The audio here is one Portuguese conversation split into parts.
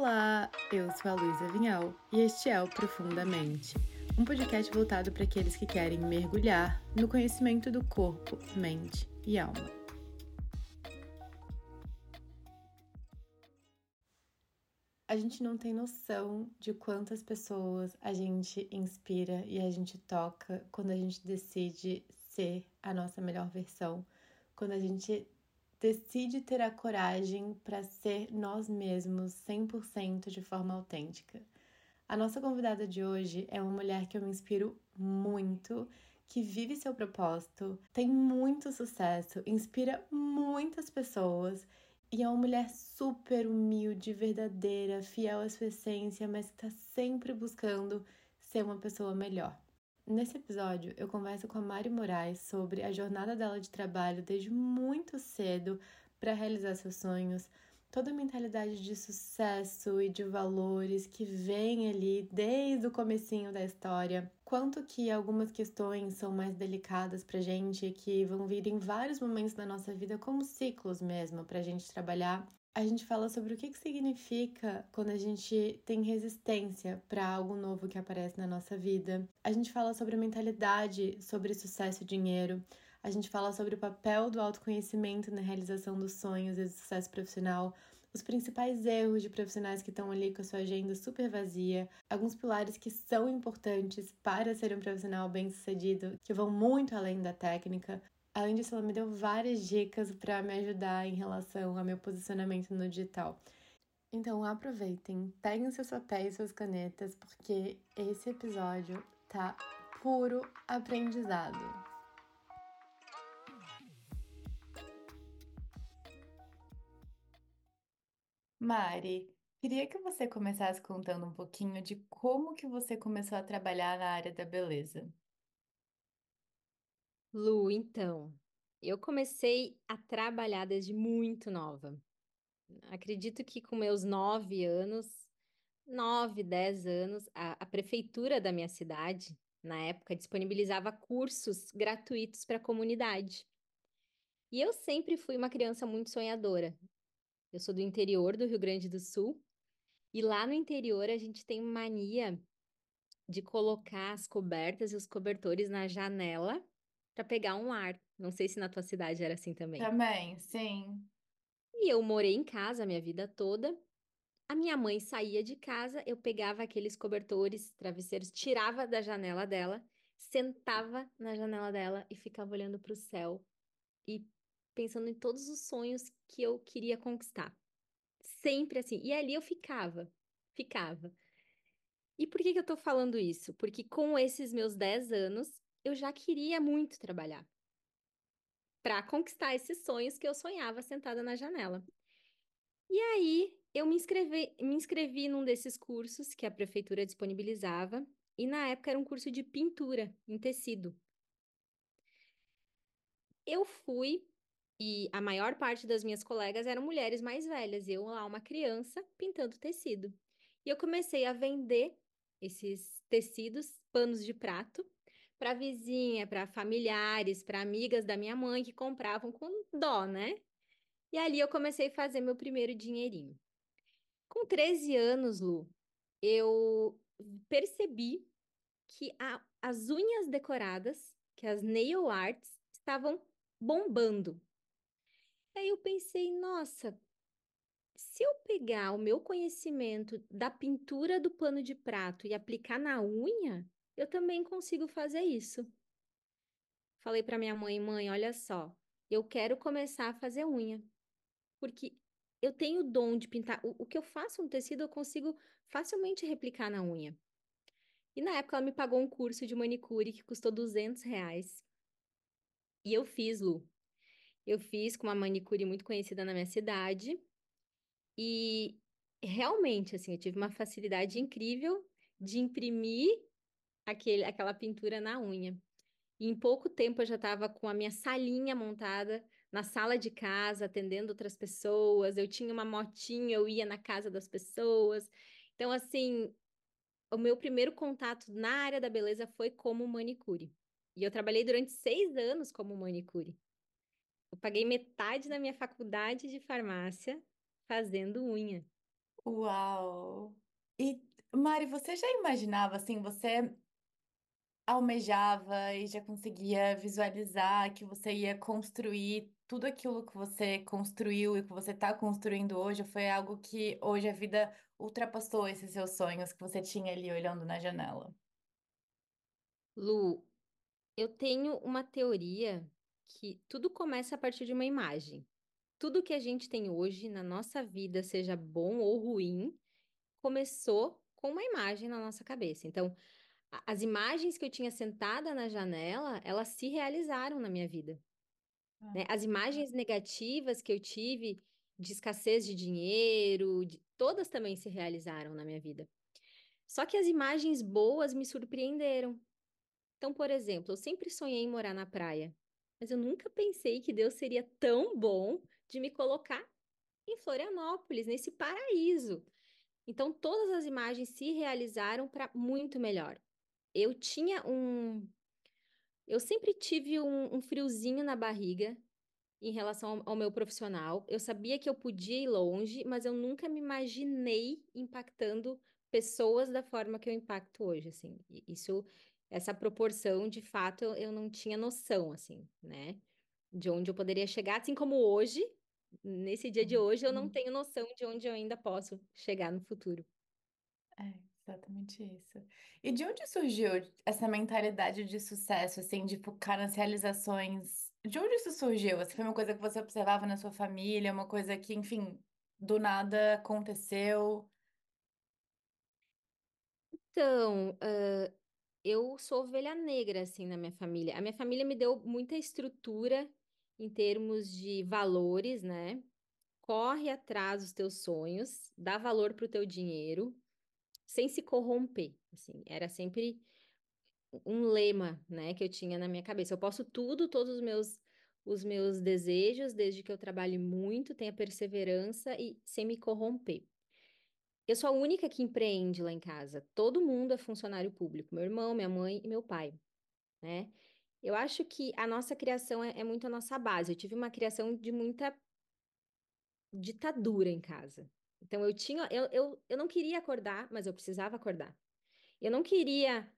Olá, eu sou a Luísa Vinhal e este é o Profundamente, um podcast voltado para aqueles que querem mergulhar no conhecimento do corpo, mente e alma. A gente não tem noção de quantas pessoas a gente inspira e a gente toca quando a gente decide ser a nossa melhor versão, quando a gente decide ter a coragem para ser nós mesmos 100% de forma autêntica. A nossa convidada de hoje é uma mulher que eu me inspiro muito, que vive seu propósito, tem muito sucesso, inspira muitas pessoas e é uma mulher super humilde, verdadeira, fiel à sua essência, mas que está sempre buscando ser uma pessoa melhor. Nesse episódio, eu converso com a Mari Moraes sobre a jornada dela de trabalho desde muito cedo para realizar seus sonhos, toda a mentalidade de sucesso e de valores que vem ali desde o comecinho da história, quanto que algumas questões são mais delicadas pra gente, que vão vir em vários momentos da nossa vida como ciclos mesmo pra gente trabalhar a gente fala sobre o que, que significa quando a gente tem resistência para algo novo que aparece na nossa vida. A gente fala sobre mentalidade, sobre sucesso e dinheiro. A gente fala sobre o papel do autoconhecimento na realização dos sonhos e do sucesso profissional, os principais erros de profissionais que estão ali com a sua agenda super vazia, alguns pilares que são importantes para ser um profissional bem-sucedido, que vão muito além da técnica, Além disso, ela me deu várias dicas para me ajudar em relação ao meu posicionamento no digital. Então aproveitem, peguem seus papéis e suas canetas, porque esse episódio tá puro aprendizado. Mari, queria que você começasse contando um pouquinho de como que você começou a trabalhar na área da beleza. Lu, então, eu comecei a trabalhar desde muito nova. Acredito que com meus nove anos, nove, dez anos, a, a prefeitura da minha cidade, na época, disponibilizava cursos gratuitos para a comunidade. E eu sempre fui uma criança muito sonhadora. Eu sou do interior do Rio Grande do Sul, e lá no interior a gente tem mania de colocar as cobertas e os cobertores na janela para pegar um ar. Não sei se na tua cidade era assim também. Também, sim. E eu morei em casa a minha vida toda. A minha mãe saía de casa, eu pegava aqueles cobertores, travesseiros, tirava da janela dela, sentava na janela dela e ficava olhando para o céu e pensando em todos os sonhos que eu queria conquistar. Sempre assim. E ali eu ficava, ficava. E por que, que eu tô falando isso? Porque com esses meus 10 anos, eu já queria muito trabalhar para conquistar esses sonhos que eu sonhava sentada na janela. E aí eu me inscrevi, me inscrevi num desses cursos que a prefeitura disponibilizava, e na época era um curso de pintura em tecido. Eu fui e a maior parte das minhas colegas eram mulheres mais velhas, eu lá uma criança pintando tecido. E eu comecei a vender esses tecidos, panos de prato, para vizinha, para familiares, para amigas da minha mãe que compravam com dó, né? E ali eu comecei a fazer meu primeiro dinheirinho. Com 13 anos, Lu, eu percebi que a, as unhas decoradas, que as nail arts, estavam bombando. Aí eu pensei, nossa, se eu pegar o meu conhecimento da pintura do pano de prato e aplicar na unha, eu também consigo fazer isso. Falei para minha mãe, mãe, olha só, eu quero começar a fazer unha, porque eu tenho o dom de pintar. O, o que eu faço no tecido, eu consigo facilmente replicar na unha. E na época ela me pagou um curso de manicure que custou 200 reais. E eu fiz, Lu. Eu fiz com uma manicure muito conhecida na minha cidade. E realmente, assim, eu tive uma facilidade incrível de imprimir aquele, aquela pintura na unha. E em pouco tempo eu já estava com a minha salinha montada na sala de casa, atendendo outras pessoas. Eu tinha uma motinha, eu ia na casa das pessoas. Então, assim, o meu primeiro contato na área da beleza foi como manicure. E eu trabalhei durante seis anos como manicure. Eu paguei metade da minha faculdade de farmácia fazendo unha. Uau! E, Mari, você já imaginava, assim, você almejava e já conseguia visualizar que você ia construir tudo aquilo que você construiu e que você está construindo hoje? Foi algo que hoje a vida ultrapassou esses seus sonhos que você tinha ali olhando na janela? Lu, eu tenho uma teoria que tudo começa a partir de uma imagem. Tudo que a gente tem hoje na nossa vida, seja bom ou ruim, começou com uma imagem na nossa cabeça. Então, as imagens que eu tinha sentada na janela, elas se realizaram na minha vida, Ah, né? As imagens negativas que eu tive de escassez de dinheiro, de- todas também se realizaram na minha vida. Só que as imagens boas me surpreenderam. Então, por exemplo, eu sempre sonhei em morar na praia, mas eu nunca pensei que Deus seria tão bom de me colocar em Florianópolis, nesse paraíso. Então, todas as imagens se realizaram para muito melhor. Eu tinha um. Eu sempre tive um, um friozinho na barriga em relação ao, ao meu profissional. Eu sabia que eu podia ir longe, mas eu nunca me imaginei impactando pessoas da forma que eu impacto hoje, assim. Isso, essa proporção, de fato, eu, eu não tinha noção, assim, né? De onde eu poderia chegar, assim como hoje, nesse dia de hoje, eu não Uhum. tenho noção de onde eu ainda posso chegar no futuro. É, exatamente isso. E de onde surgiu essa mentalidade de sucesso, assim, de focar nas realizações? De onde isso surgiu? Essa foi uma coisa que você observava na sua família, uma coisa que, enfim, do nada aconteceu? Então, eu sou ovelha negra, assim, na minha família. A minha família me deu muita estrutura em termos de valores, né? Corre atrás dos teus sonhos, dá valor pro teu dinheiro, sem se corromper, assim. Era sempre um lema, né, que eu tinha na minha cabeça. Eu posso tudo, todos os meus os meus desejos, desde que eu trabalhe muito, tenha perseverança e sem me corromper. Eu sou a única que empreende lá em casa. Todo mundo é funcionário público, meu irmão, minha mãe e meu pai, né? Eu acho que a nossa criação é, é muito a nossa base. Eu tive uma criação de muita ditadura em casa. Então eu tinha, eu, eu, eu não queria acordar, mas eu precisava acordar. Eu não queria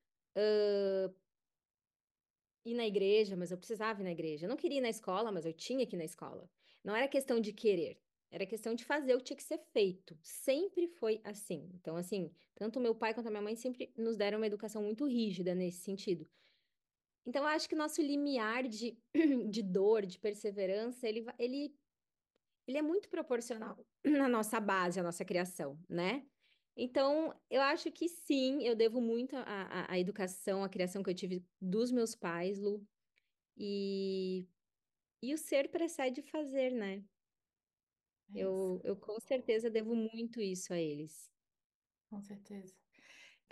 ir na igreja, mas eu precisava ir na igreja. Eu não queria ir na escola, mas eu tinha que ir na escola. Não era questão de querer, era questão de fazer o que tinha que ser feito. Sempre foi assim. Então, assim, tanto meu pai quanto a minha mãe sempre nos deram uma educação muito rígida nesse sentido. Então, eu acho que nosso limiar de, de dor, de perseverança, ele, ele, ele é muito proporcional na nossa base, à nossa criação, né? Então, eu acho que sim, eu devo muito à, educação, à criação que eu tive dos meus pais, Lu. E, e o ser precede fazer, né? É Eu, eu com certeza devo muito isso a eles. com certeza.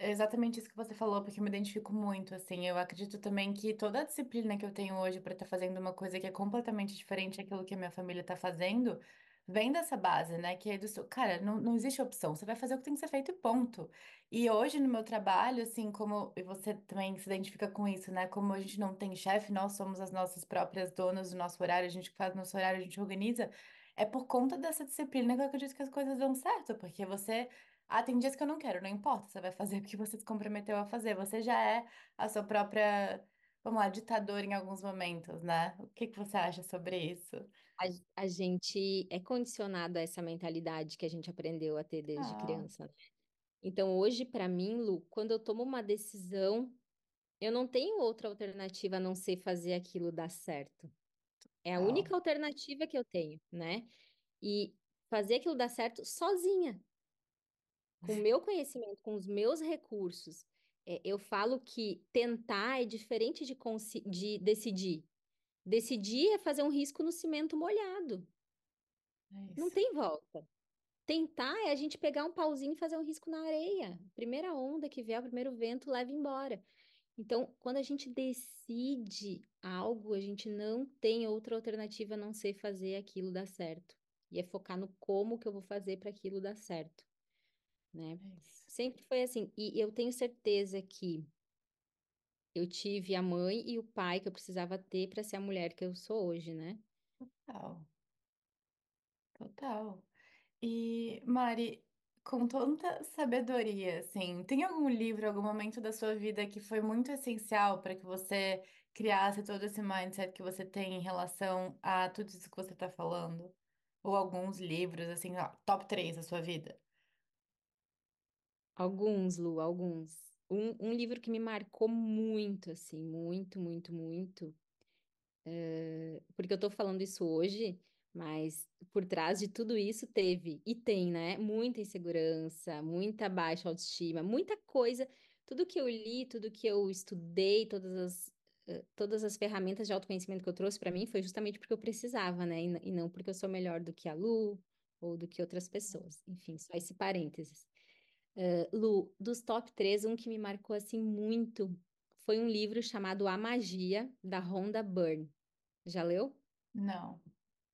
É exatamente isso que você falou, porque eu me identifico muito, assim. Eu acredito também que toda a disciplina que eu tenho hoje para estar fazendo uma coisa que é completamente diferente daquilo que a minha família está fazendo, vem dessa base, né? Que é do seu... Cara, não, não existe opção. Você vai fazer o que tem que ser feito e ponto. E hoje no meu trabalho, assim, como e você também se identifica com isso, né? Como a gente não tem chefe, nós somos as nossas próprias donas do nosso horário, a gente faz nosso horário, a gente organiza. É por conta dessa disciplina que eu acredito que as coisas dão certo, porque você ah, tem dias que eu não quero, não importa, você vai fazer porque você se comprometeu a fazer. Você já é a sua própria, vamos lá, ditadora em alguns momentos, né? O que que você acha sobre isso? A, a gente é condicionado a essa mentalidade que a gente aprendeu a ter desde Ah, criança. né? Então, hoje, para mim, Lu, quando eu tomo uma decisão, eu não tenho outra alternativa a não ser fazer aquilo dar certo. É a única alternativa que eu tenho, né? E fazer aquilo dar certo sozinha. Com o meu conhecimento, com os meus recursos, é, eu falo que tentar é diferente de, de decidir. Decidir é fazer um risco no cimento molhado. É Não tem volta. Tentar é a gente pegar um pauzinho e fazer um risco na areia. Primeira onda que vier, o primeiro vento, leva embora. Então, quando a gente decide algo, a gente não tem outra alternativa a não ser fazer aquilo dar certo. E é focar no como que eu vou fazer para aquilo dar certo. Né? É. Sempre foi assim. E eu tenho certeza que eu tive a mãe e o pai que eu precisava ter para ser a mulher que eu sou hoje, né? Total. Total. E, Mari, com tanta sabedoria, assim, tem algum livro, algum momento da sua vida que foi muito essencial para que você criasse todo esse mindset que você tem em relação a tudo isso que você está falando? Ou alguns livros, assim, ó, top 3 da sua vida? Alguns, Lu, alguns. Um, um livro que me marcou muito, assim, muito, muito, muito, eh, porque eu tô falando isso hoje, mas por trás de tudo isso teve, e tem, né? Muita insegurança, muita baixa autoestima, muita coisa. Tudo que eu li, tudo que eu estudei, todas as, eh, todas as ferramentas de autoconhecimento que eu trouxe para mim foi justamente porque eu precisava, né? E, e não porque eu sou melhor do que a Lu ou do que outras pessoas. Enfim, só esse parênteses. Eh, Lu, dos top 3, um que me marcou assim muito foi um livro chamado A Magia, da Rhonda Byrne. Já leu? Não,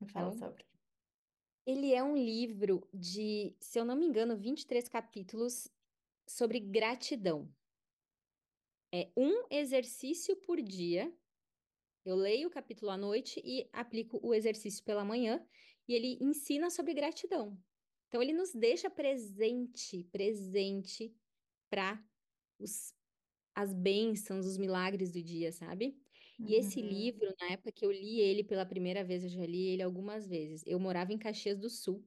me fala Não? sobre. Ele é um livro de, se eu não me engano, 23 capítulos sobre gratidão. É um exercício por dia. Eu leio o capítulo à noite e aplico o exercício pela manhã, e ele ensina sobre gratidão. Então, ele nos deixa presente, presente para as bênçãos, os milagres do dia, sabe? E esse Uhum, livro, na época que eu li ele pela primeira vez, eu já li ele algumas vezes. Eu morava em Caxias do Sul.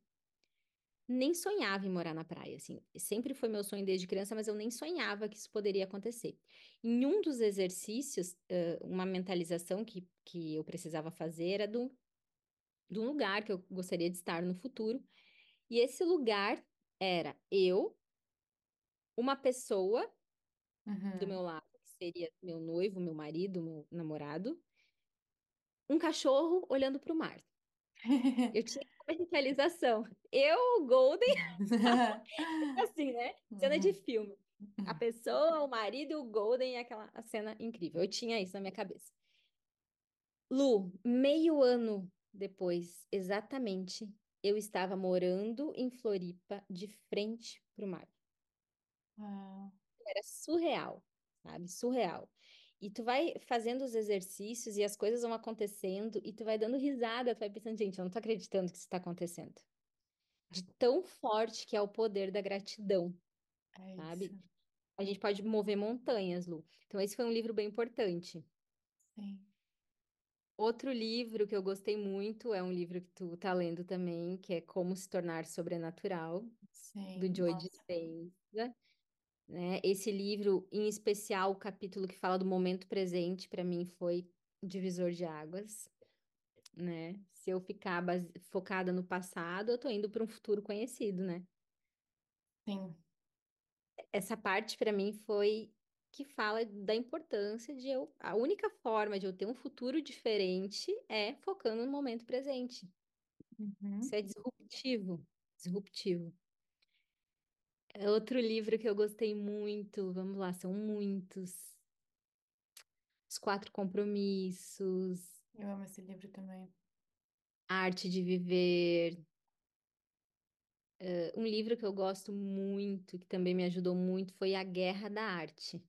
Nem sonhava em morar na praia, assim. Sempre foi meu sonho desde criança, mas eu nem sonhava que isso poderia acontecer. Em um dos exercícios, uma mentalização que, que eu precisava fazer era do, um lugar que eu gostaria de estar no futuro. E esse lugar era eu, uma pessoa do uhum. meu lado, que seria meu noivo, meu marido, meu namorado, um cachorro olhando para o mar. Eu tinha uma mentalização. Eu, o Golden, assim, né? Cena de Uhum. filme. A pessoa, o marido e o Golden, aquela cena incrível. Eu tinha isso na minha cabeça. Lu, meio ano depois, exatamente, eu estava morando em Floripa, de frente para o mar. Uau. Era surreal, sabe? Surreal. E tu vai fazendo os exercícios e as coisas vão acontecendo e tu vai dando risada, tu vai pensando, gente, eu não tô acreditando que isso está acontecendo. De tão forte que é o poder da gratidão, É isso, sabe? A gente pode mover montanhas, Lu. Então, esse foi um livro bem importante. sim, Outro livro que eu gostei muito é um livro que tu tá lendo também, que é Como se tornar sobrenatural, do sim, Joe nossa, Dispenza, né? Esse livro, em especial, o capítulo que fala do momento presente, para mim foi divisor de águas, né? Se eu ficar base- focada no passado, eu tô indo para um futuro conhecido, né? sim, essa parte para mim foi que fala da importância de eu, a única forma de eu ter um futuro diferente é focando no momento presente. Isso uhum. é disruptivo, disruptivo. É Outro livro que eu gostei muito, vamos lá, são muitos. Os Quatro Compromissos, Eu amo esse livro também. Arte de Viver. Eh, Um livro que eu gosto muito, que também me ajudou muito, foi A Guerra da Arte,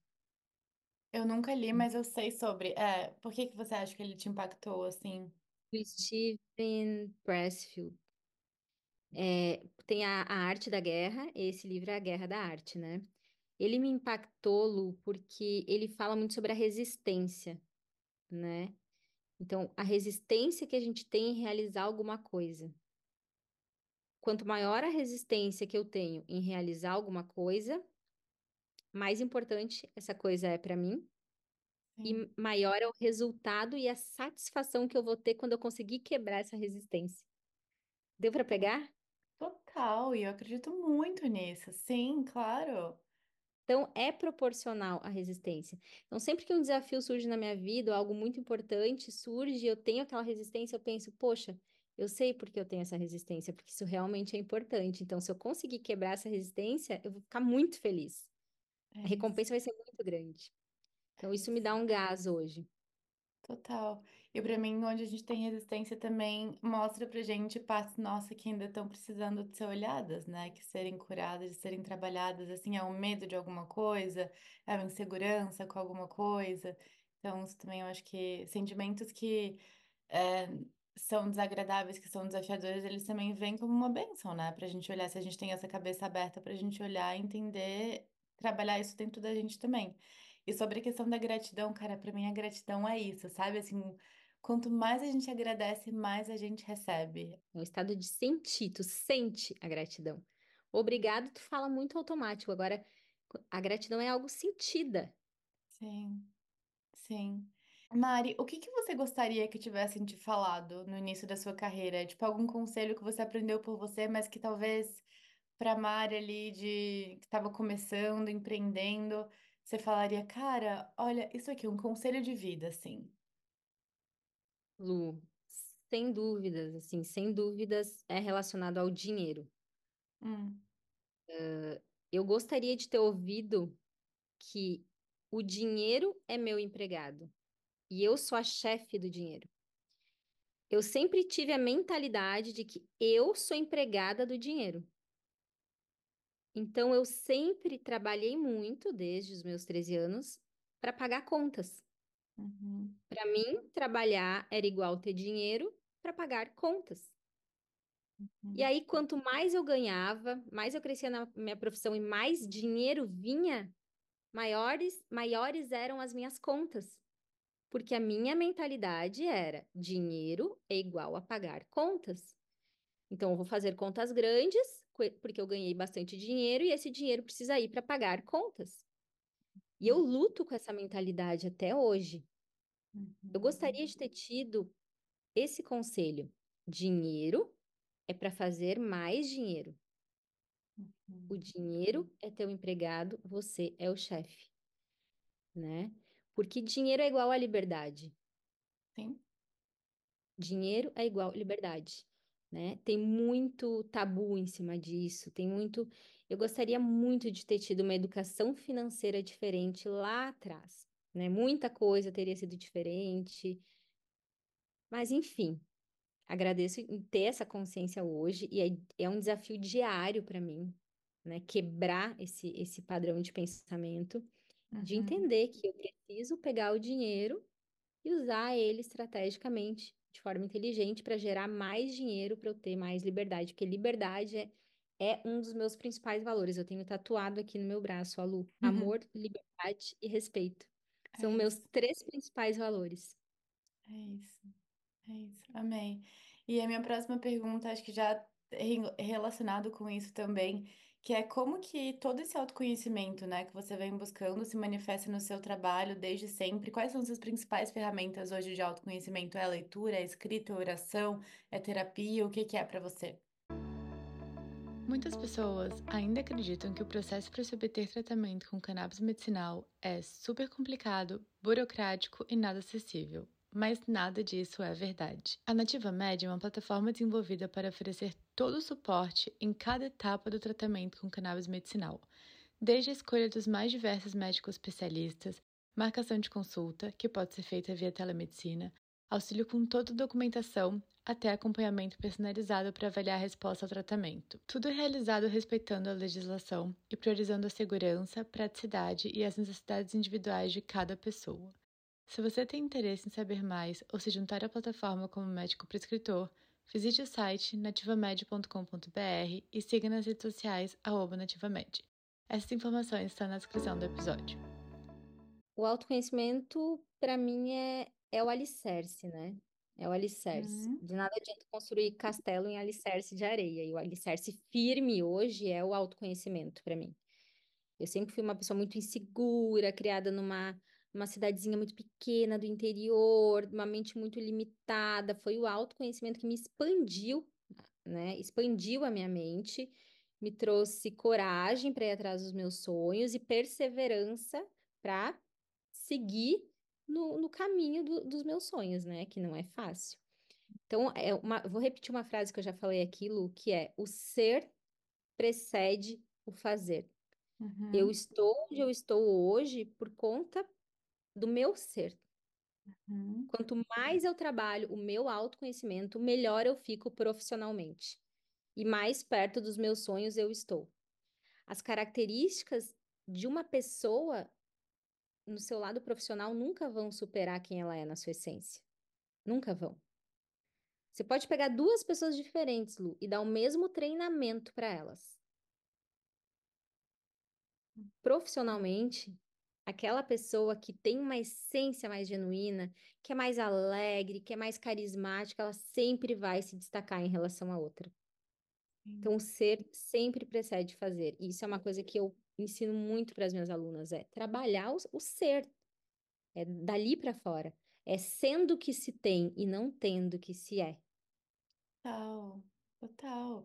Eu nunca li, mas eu sei sobre. É, por que que você acha que ele te impactou assim? do Steven Pressfield. É, tem a, a Arte da Guerra, esse livro é A Guerra da Arte, né? Ele me impactou, Lu, porque ele fala muito sobre a resistência, né? Então, a resistência que a gente tem em realizar alguma coisa. Quanto maior a resistência que eu tenho em realizar alguma coisa, mais importante essa coisa é para mim Sim, e maior é o resultado e a satisfação que eu vou ter quando eu conseguir quebrar essa resistência. Deu para pegar? total, e eu acredito muito nisso. Sim, claro. Então, é proporcional à resistência. Então, sempre que um desafio surge na minha vida, ou algo muito importante surge, eu tenho aquela resistência, eu penso, poxa, eu sei por que eu tenho essa resistência, porque isso realmente é importante. Então, se eu conseguir quebrar essa resistência, eu vou ficar muito feliz. É A isso, recompensa vai ser muito grande. Então, isso me dá um gás hoje. Total. E pra mim, onde a gente tem resistência também mostra pra gente partes nossas que ainda estão precisando de ser olhadas, né? Que serem curadas, de serem trabalhadas. Assim, é o medo de alguma coisa, é uma insegurança com alguma coisa. Então, isso também eu acho que sentimentos que é, são desagradáveis, que são desafiadores, eles também vêm como uma bênção, né? Pra gente olhar, se a gente tem essa cabeça aberta pra gente olhar, entender, trabalhar isso dentro da gente também. E sobre a questão da gratidão, cara, pra mim a gratidão é isso, sabe? Assim, quanto mais a gente agradece, mais a gente recebe. É um estado de sentir, tu sente a gratidão. Obrigado, tu fala muito automático. Agora, a gratidão é algo sentida. Sim, sim. Mari, o que que você gostaria que tivessem te falado no início da sua carreira? Tipo, algum conselho que você aprendeu por você, mas que talvez para Mari ali de que estava começando, empreendendo, você falaria, cara, olha, isso aqui é um conselho de vida, assim. Lu, sem dúvidas, assim, sem dúvidas é relacionado ao dinheiro. Hum, Eu gostaria de ter ouvido que o dinheiro é meu empregado e eu sou a chefe do dinheiro. Eu sempre tive a mentalidade de que eu sou empregada do dinheiro. Então, eu sempre trabalhei muito, desde os meus 13 anos, para pagar contas. uhum, Para mim, trabalhar era igual ter dinheiro para pagar contas. E uhum, aí, quanto mais eu ganhava, mais eu crescia na minha profissão e mais dinheiro vinha, maiores, maiores eram as minhas contas. Porque a minha mentalidade era dinheiro é igual a pagar contas. Então, eu vou fazer contas grandes, porque eu ganhei bastante dinheiro e esse dinheiro precisa ir para pagar contas. E eu luto com essa mentalidade até hoje. Eu uhum, gostaria de ter tido esse conselho: dinheiro é para fazer mais dinheiro. O uhum. dinheiro é teu empregado, você é o chefe, né? Porque dinheiro é igual a liberdade. Sim. Dinheiro é igual liberdade, né? Tem muito tabu em cima disso, tem muito. Eu gostaria muito de ter tido uma educação financeira diferente lá atrás, né? Muita coisa teria sido diferente, mas enfim, agradeço em ter essa consciência hoje e é, é um desafio diário para mim, né? Quebrar esse, esse padrão de pensamento, de Uhum, entender que eu preciso pegar o dinheiro e usar ele estrategicamente, de forma inteligente, para gerar mais dinheiro para eu ter mais liberdade, porque liberdade é, é um dos meus principais valores. Eu tenho tatuado aqui no meu braço, a Lu, uhum. amor, liberdade e respeito. É São meus isso, três principais valores. é isso, é isso. Amei. E a minha próxima pergunta, acho que já é relacionado com isso também, que é como que todo esse autoconhecimento, né, que você vem buscando se manifesta no seu trabalho desde sempre? Quais são as suas principais ferramentas hoje de autoconhecimento? É a leitura, é a escrita, é a oração, é terapia? O que que é para você? Muitas pessoas ainda acreditam que o processo para se obter tratamento com cannabis medicinal é super complicado, burocrático e nada acessível. Mas nada disso é verdade. A Nativa Med é uma plataforma desenvolvida para oferecer todo o suporte em cada etapa do tratamento com cannabis medicinal, desde a escolha dos mais diversos médicos especialistas, marcação de consulta, que pode ser feita via telemedicina, auxílio com toda a documentação, até acompanhamento personalizado para avaliar a resposta ao tratamento. Tudo é realizado respeitando a legislação e priorizando a segurança, praticidade e as necessidades individuais de cada pessoa. Se você tem interesse em saber mais ou se juntar à plataforma como médico prescritor, visite o site nativamed.com.br e siga nas redes sociais nativamed. Essas informações estão na descrição do episódio. O autoconhecimento, para mim, é, é o alicerce, né? É o alicerce. Hum, De nada adianta construir castelo em alicerce de areia. E o alicerce firme hoje é o autoconhecimento para mim. Eu sempre fui uma pessoa muito insegura, criada numa, numa cidadezinha muito pequena do interior, uma mente muito limitada. Foi o autoconhecimento que me expandiu, né? Expandiu a minha mente, me trouxe coragem para ir atrás dos meus sonhos e perseverança para seguir no, no caminho do- dos meus sonhos, né? Que não é fácil. Então, é uma, vou repetir uma frase que eu já falei aqui, Lu, que é: o ser precede o fazer. Eu uhum, estou onde eu estou hoje por conta do meu ser. uhum, Quanto mais eu trabalho o meu autoconhecimento, melhor eu fico profissionalmente e mais perto dos meus sonhos eu estou. As características de uma pessoa no seu lado profissional nunca vão superar quem ela é na sua essência. Nunca vão. Você pode pegar duas pessoas diferentes, Lu, e dar o mesmo treinamento para elas. Profissionalmente, aquela pessoa que tem uma essência mais genuína, que é mais alegre, que é mais carismática, ela sempre vai se destacar em relação à outra. Então, o ser sempre precede fazer. E isso é uma coisa que eu ensino muito para as minhas alunas, é trabalhar o, o ser, é dali para fora, é sendo que se tem e não tendo que se é. Total, total.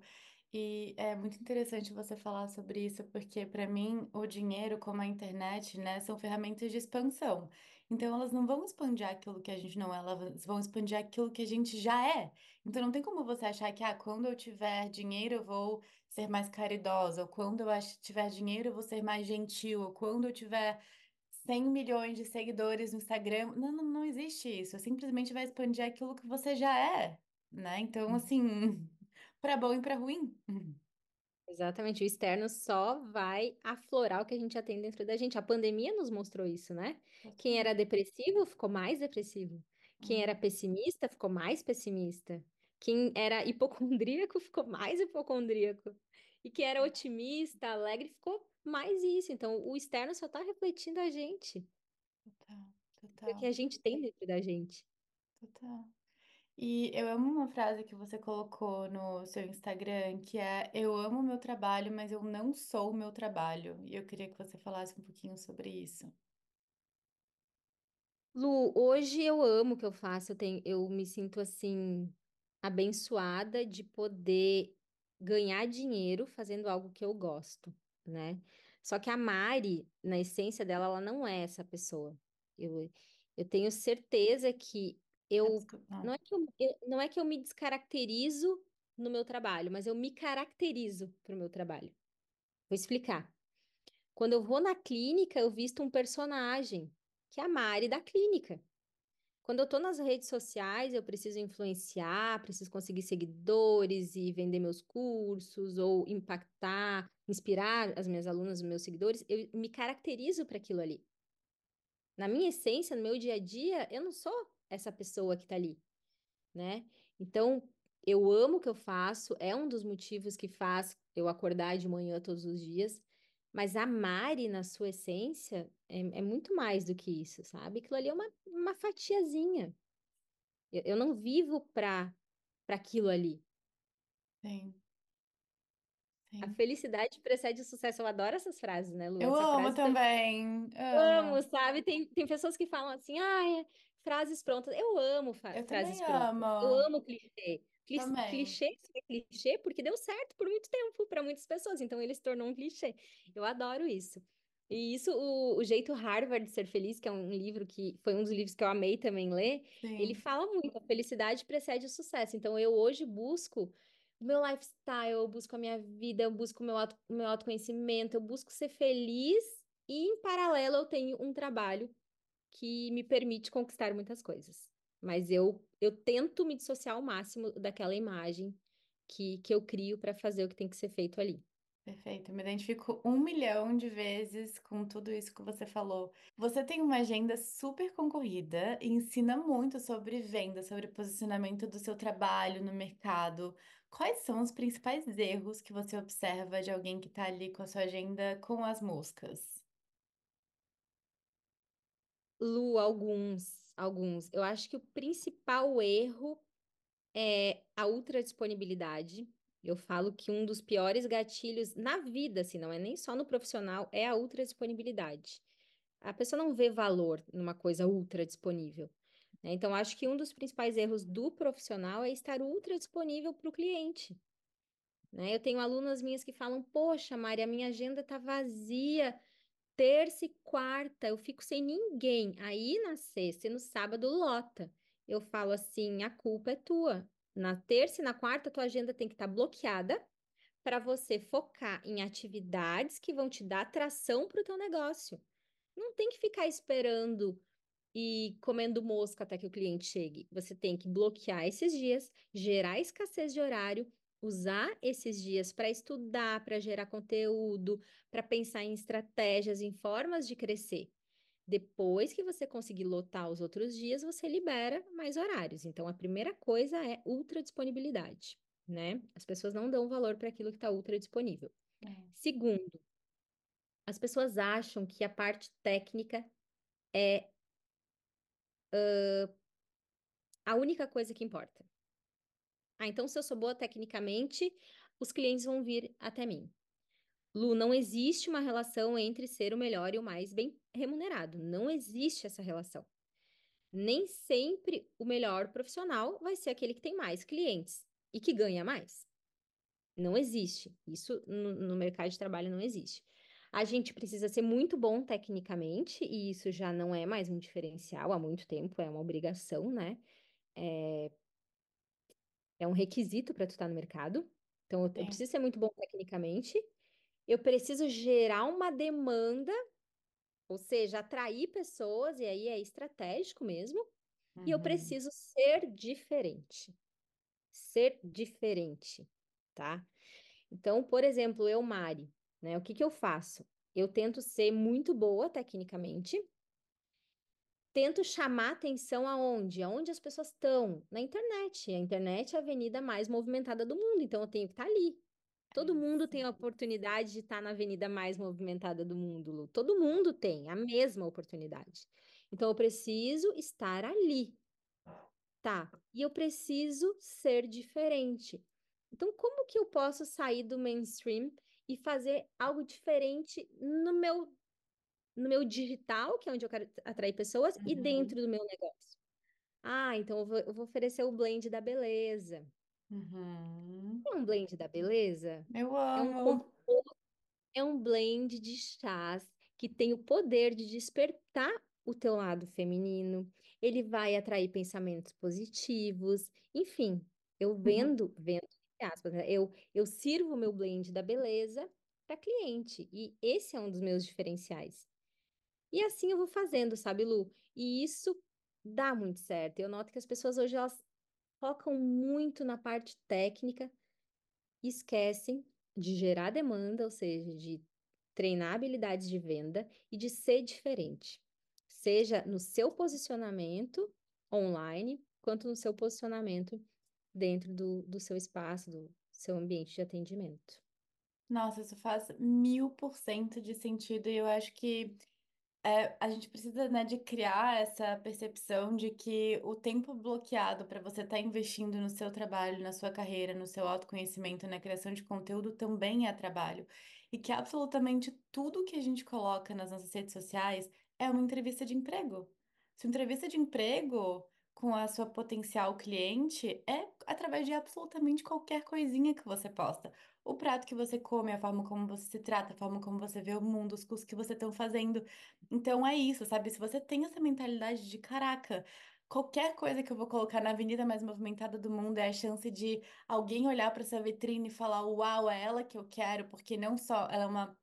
E é muito interessante você falar sobre isso, porque para mim o dinheiro, como a internet, né, são ferramentas de expansão. Então elas não vão expandir aquilo que a gente não é, elas vão expandir aquilo que a gente já é. Então não tem como você achar que ah, quando eu tiver dinheiro eu vou ser mais caridosa, ou quando eu tiver dinheiro eu vou ser mais gentil, ou quando eu tiver 100 milhões de seguidores no Instagram. Não, não, não existe isso. Simplesmente vai expandir aquilo que você já é né? Então, Uhum. assim, para bom e para ruim. Exatamente, o externo só vai aflorar o que a gente já tem dentro da gente. A pandemia nos mostrou isso, né? Quem Total. era depressivo ficou mais depressivo. Quem era Hum, pessimista ficou mais pessimista. Quem era hipocondríaco ficou mais hipocondríaco. E quem era otimista, alegre, ficou mais isso. Então, o externo só está refletindo a gente, Total, o que total, a gente tem dentro da gente. total. E eu amo uma frase que você colocou no seu Instagram, que é: Eu amo o meu trabalho, mas eu não sou o meu trabalho. E eu queria que você falasse um pouquinho sobre isso. Lu, hoje eu amo o que eu faço, eu tenho, eu me sinto assim abençoada de poder ganhar dinheiro fazendo algo que eu gosto, né? Só que a Mari, na essência dela, ela não é essa pessoa. Eu, eu tenho certeza que eu. Ah, não é que eu, eu- não é que eu me descaracterizo no meu trabalho, mas eu me caracterizo para o meu trabalho. Vou explicar. Quando eu vou na clínica, eu visto um personagem, que é a Mari da clínica. Quando eu tô nas redes sociais, eu preciso influenciar, preciso conseguir seguidores e vender meus cursos, ou impactar, inspirar as minhas alunas, os meus seguidores, eu me caracterizo para aquilo ali. Na minha essência, no meu dia a dia, eu não sou essa pessoa que tá ali, né? Então, eu amo o que eu faço, é um dos motivos que faz eu acordar de manhã todos os dias, mas a Mari, na sua essência, é, é muito mais do que isso, sabe? Aquilo ali é uma, uma fatiazinha. Eu, eu não vivo para para aquilo ali. sim, A sim. felicidade precede o sucesso. Eu adoro essas frases, né, Lu? Eu Essa amo frase também. amo, Amo. sabe? Tem, tem pessoas que falam assim, ah, frases prontas. Eu amo fa- Eu frases prontas. Eu amo. amo clichê. Também. Clichê é clichê porque deu certo por muito tempo para muitas pessoas, então ele se tornou um clichê. Eu adoro isso. E isso, o, o Jeito Harvard de Ser Feliz, que é um livro que foi um dos livros que eu amei também ler, ele Sim. fala muito, a felicidade precede o sucesso. Então eu hoje busco o meu lifestyle, eu busco a minha vida, eu busco o meu, auto, o meu autoconhecimento, eu busco ser feliz e, em paralelo, eu tenho um trabalho que me permite conquistar muitas coisas. Mas eu, eu tento me dissociar ao máximo daquela imagem que, que eu crio para fazer o que tem que ser feito ali. Perfeito, me identifico um milhão de vezes com tudo isso que você falou. Você tem uma agenda super concorrida e ensina muito sobre venda, sobre posicionamento do seu trabalho no mercado. Quais são os principais erros que você observa de alguém que está ali com a sua agenda com as moscas? Lu, alguns, alguns. Eu acho que o principal erro é a ultradisponibilidade. Eu falo que um dos piores gatilhos na vida, assim, não é nem só no profissional, é a ultradisponibilidade. A pessoa não vê valor numa coisa ultra disponível. né? Então, acho que um dos principais erros do profissional é estar ultra disponível para o cliente. né? Eu tenho alunas minhas que falam: Poxa, Mari, a minha agenda está vazia, terça e quarta, eu fico sem ninguém. Aí na sexta e no sábado lota. Eu falo assim: a culpa é tua. Na terça e na quarta, tua agenda tem que estar bloqueada para você focar em atividades que vão te dar atração para o teu negócio. Não tem que ficar esperando e comendo mosca até que o cliente chegue. Você tem que bloquear esses dias, gerar escassez de horário, usar esses dias para estudar, para gerar conteúdo, para pensar em estratégias, em formas de crescer. Depois que você conseguir lotar os outros dias, você libera mais horários. Então, a primeira coisa é ultra disponibilidade, né? As pessoas não dão valor para aquilo que está ultra disponível. É. Segundo, as pessoas acham que a parte técnica é uh, a única coisa que importa. Ah, então se eu sou boa tecnicamente, os clientes vão vir até mim. Lu, não existe uma relação entre ser o melhor e o mais bem remunerado. Não existe essa relação. Nem sempre o melhor profissional vai ser aquele que tem mais clientes e que ganha mais. Não existe. Isso no, no mercado de trabalho não existe. A gente precisa ser muito bom tecnicamente, e isso já não é mais um diferencial há muito tempo, é uma obrigação, né? É, é um requisito para tu estar no mercado. Então, eu, eu preciso ser muito bom tecnicamente eu preciso gerar uma demanda, ou seja, atrair pessoas, e aí é estratégico mesmo, uhum. e eu uhum. preciso ser diferente. Ser diferente, tá? Então, por exemplo, eu, Mari, né? O que que eu faço? Eu tento ser muito boa tecnicamente, tento chamar atenção aonde? Aonde as pessoas estão? Na internet. A internet é a avenida mais movimentada do mundo, então eu tenho que estar ali. Todo mundo tem a oportunidade de estar na avenida mais movimentada do mundo, Lu. Todo mundo tem a mesma oportunidade. Então, eu preciso estar ali. Tá. E eu preciso ser diferente. Então, como que eu posso sair do mainstream e fazer algo diferente no meu no meu digital, que é onde eu quero atrair pessoas, uhum. e dentro do meu negócio? Ah, então eu vou, eu vou oferecer o blend da beleza. Uhum. É um blend da beleza? Eu É um, é um blend de chás que tem o poder de despertar o teu lado feminino. Ele vai atrair pensamentos positivos. Enfim, eu uhum. vendo, vendo, aspas, né? eu, eu sirvo o meu blend da beleza para cliente. E esse é um dos meus diferenciais. E assim eu vou fazendo, sabe, Lu? E isso dá muito certo. Eu noto que as pessoas hoje elas focam muito na parte técnica esquecem de gerar demanda, ou seja, de treinar habilidades de venda e de ser diferente, seja no seu posicionamento online, quanto no seu posicionamento dentro do, do seu espaço, do seu ambiente de atendimento. Nossa, isso faz mil por cento de sentido e eu acho que é, a gente precisa, né, de criar essa percepção de que o tempo bloqueado para você estar tá investindo no seu trabalho, na sua carreira, no seu autoconhecimento, na criação de conteúdo também é trabalho. E que absolutamente tudo que a gente coloca nas nossas redes sociais é uma entrevista de emprego. Se entrevista de emprego com a sua potencial cliente é através de absolutamente qualquer coisinha que você posta. O prato que você come, a forma como você se trata, a forma como você vê o mundo, os cursos que você estão fazendo. Então é isso, sabe? Se você tem essa mentalidade de caraca, qualquer coisa que eu vou colocar na avenida mais movimentada do mundo é a chance de alguém olhar para essa vitrine e falar: Uau, é ela que eu quero, porque não só ela é uma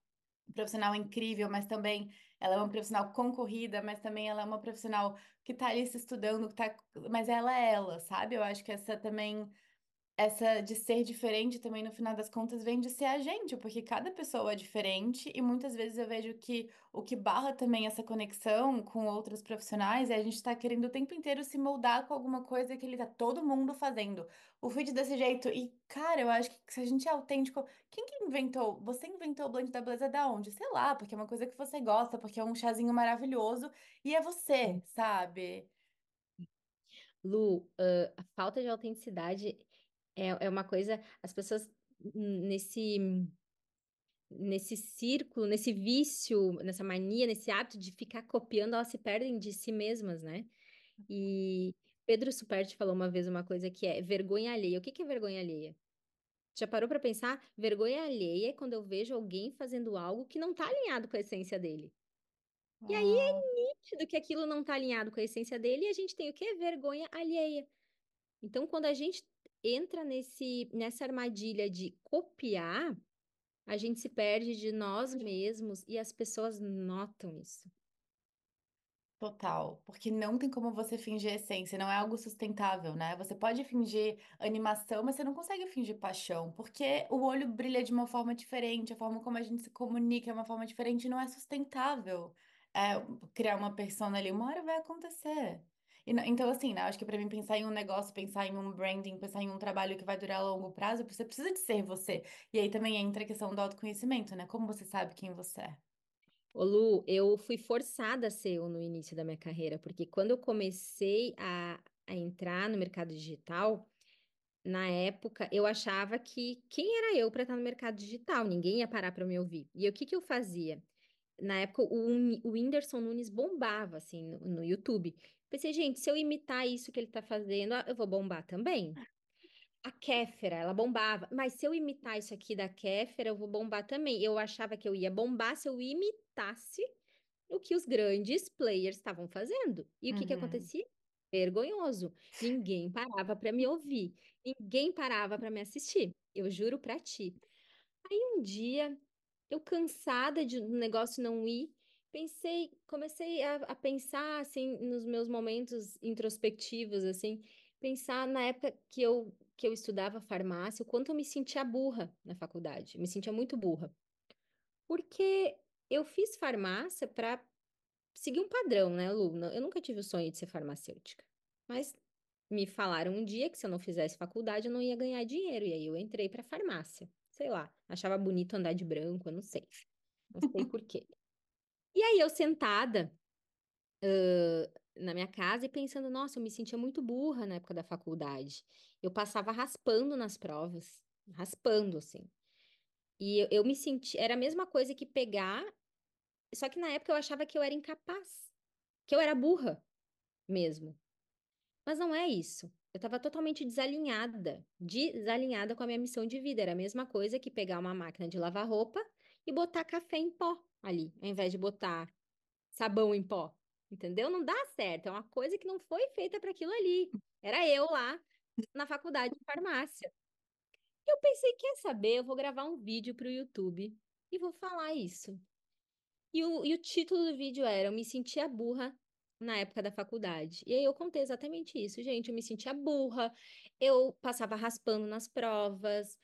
profissional incrível, mas também ela é uma profissional concorrida, mas também ela é uma profissional que tá ali se estudando, que tá... mas ela é ela, sabe? Eu acho que essa também essa de ser diferente também, no final das contas, vem de ser a gente, porque cada pessoa é diferente e muitas vezes eu vejo que o que barra também essa conexão com outros profissionais é a gente estar tá querendo o tempo inteiro se moldar com alguma coisa que ele tá todo mundo fazendo. O feed desse jeito. E, cara, eu acho que se a gente é autêntico, quem que inventou? Você inventou o blend da beleza da onde? Sei lá, porque é uma coisa que você gosta, porque é um chazinho maravilhoso e é você, sabe? Lu, uh, a falta de autenticidade é, é uma coisa, as pessoas nesse nesse círculo, nesse vício, nessa mania, nesse hábito de ficar copiando, elas se perdem de si mesmas, né? E Pedro Superti falou uma vez uma coisa que é vergonha alheia. O que que é vergonha alheia? Já parou para pensar? Vergonha alheia é quando eu vejo alguém fazendo algo que não está alinhado com a essência dele. E aí é nítido que aquilo não está alinhado com a essência dele e a gente tem o quê? Vergonha alheia. Então, quando a gente entra nesse, nessa armadilha de copiar, a gente se perde de nós mesmos e as pessoas notam isso. Total, porque não tem como você fingir essência, não é algo sustentável, né? Você pode fingir animação, mas você não consegue fingir paixão, porque o olho brilha de uma forma diferente, a forma como a gente se comunica é uma forma diferente, não é sustentável. é, criar uma persona ali, uma hora vai acontecer. Então, assim, né? Acho que para mim pensar em um negócio, pensar em um branding, pensar em um trabalho que vai durar a longo prazo, você precisa de ser você. E aí também entra a questão do autoconhecimento, né? Como você sabe quem você é? Ô Lu, eu fui forçada a ser eu no início da minha carreira, porque quando eu comecei a, a entrar no mercado digital, na época eu achava que quem era eu para estar no mercado digital? Ninguém ia parar para me ouvir. E o que que eu fazia? Na época, o, o Whindersson Nunes bombava, assim, no, no YouTube. Pensei, gente, se eu imitar isso que ele tá fazendo, ah, eu vou bombar também. A Kéfera, ela bombava. Mas se eu imitar isso aqui da Kéfera, eu vou bombar também. Eu achava que eu ia bombar se eu imitasse o que os grandes players estavam fazendo. E o que que Uhum. acontecia? Vergonhoso. Ninguém parava para me ouvir. Ninguém parava para me assistir. Eu juro para ti. Aí um dia, eu cansada de o negócio não ir, pensei, comecei a, a pensar assim nos meus momentos introspectivos assim, pensar na época que eu que eu estudava farmácia, o quanto eu me sentia burra na faculdade. Me sentia muito burra, porque eu fiz farmácia para seguir um padrão, né, Lu? Eu nunca tive o sonho de ser farmacêutica. Mas me falaram um dia que se eu não fizesse faculdade eu não ia ganhar dinheiro. E aí eu entrei para farmácia. Sei lá, achava bonito andar de branco, eu não sei. Não sei por quê. E aí eu sentada, ãh, na minha casa e pensando, nossa, eu me sentia muito burra na época da faculdade. Eu passava raspando nas provas, raspando assim. E eu, eu me senti, era a mesma coisa que pegar, só que na época eu achava que eu era incapaz, que eu era burra mesmo. Mas não é isso. Eu estava totalmente desalinhada, desalinhada com a minha missão de vida. Era a mesma coisa que pegar uma máquina de lavar roupa e botar café em pó ali, ao invés de botar sabão em pó. Entendeu? Não dá certo. É uma coisa que não foi feita para aquilo ali. Era eu lá na faculdade de farmácia. Eu pensei, quer saber? Eu vou gravar um vídeo para o YouTube e vou falar isso. E o, e o título do vídeo era Eu me sentia burra na época da faculdade. E aí eu contei exatamente isso, gente. Eu me sentia burra, eu passava raspando nas provas,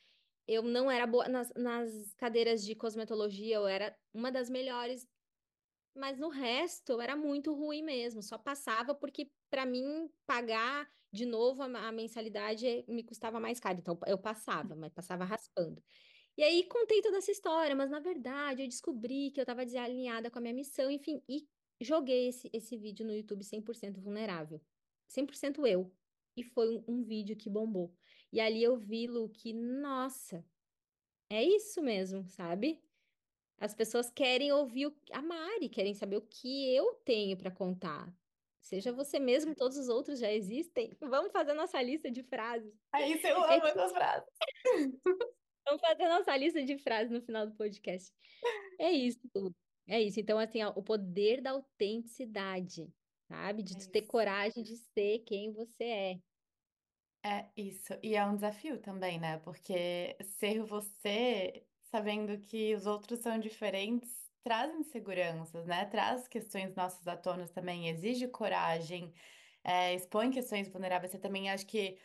eu não era boa nas, nas cadeiras de cosmetologia, eu era uma das melhores, mas no resto eu era muito ruim mesmo. Só passava porque, para mim, pagar de novo a, a mensalidade me custava mais caro. Então eu passava, mas passava raspando. E aí contei toda essa história, mas na verdade eu descobri que eu estava desalinhada com a minha missão, enfim, e joguei esse, esse vídeo no YouTube 100% vulnerável. 100% eu. E foi um, um vídeo que bombou. E ali eu vi, Lu, que, nossa, é isso mesmo, sabe? As pessoas querem ouvir o, a Mari, querem saber o que eu tenho para contar. Seja você mesmo, todos os outros já existem. Vamos fazer nossa lista de frases. É isso, eu É amo essas frases. Vamos fazer nossa lista de frases no final do podcast. É isso, tudo. É isso. Então, assim, ó, o poder da autenticidade, sabe? De É tu ter isso. coragem de ser quem você é. É isso. E é um desafio também, né? Porque ser você, sabendo que os outros são diferentes, traz inseguranças, né? Traz questões nossas à tona também, exige coragem, é, expõe questões vulneráveis. Você também acha que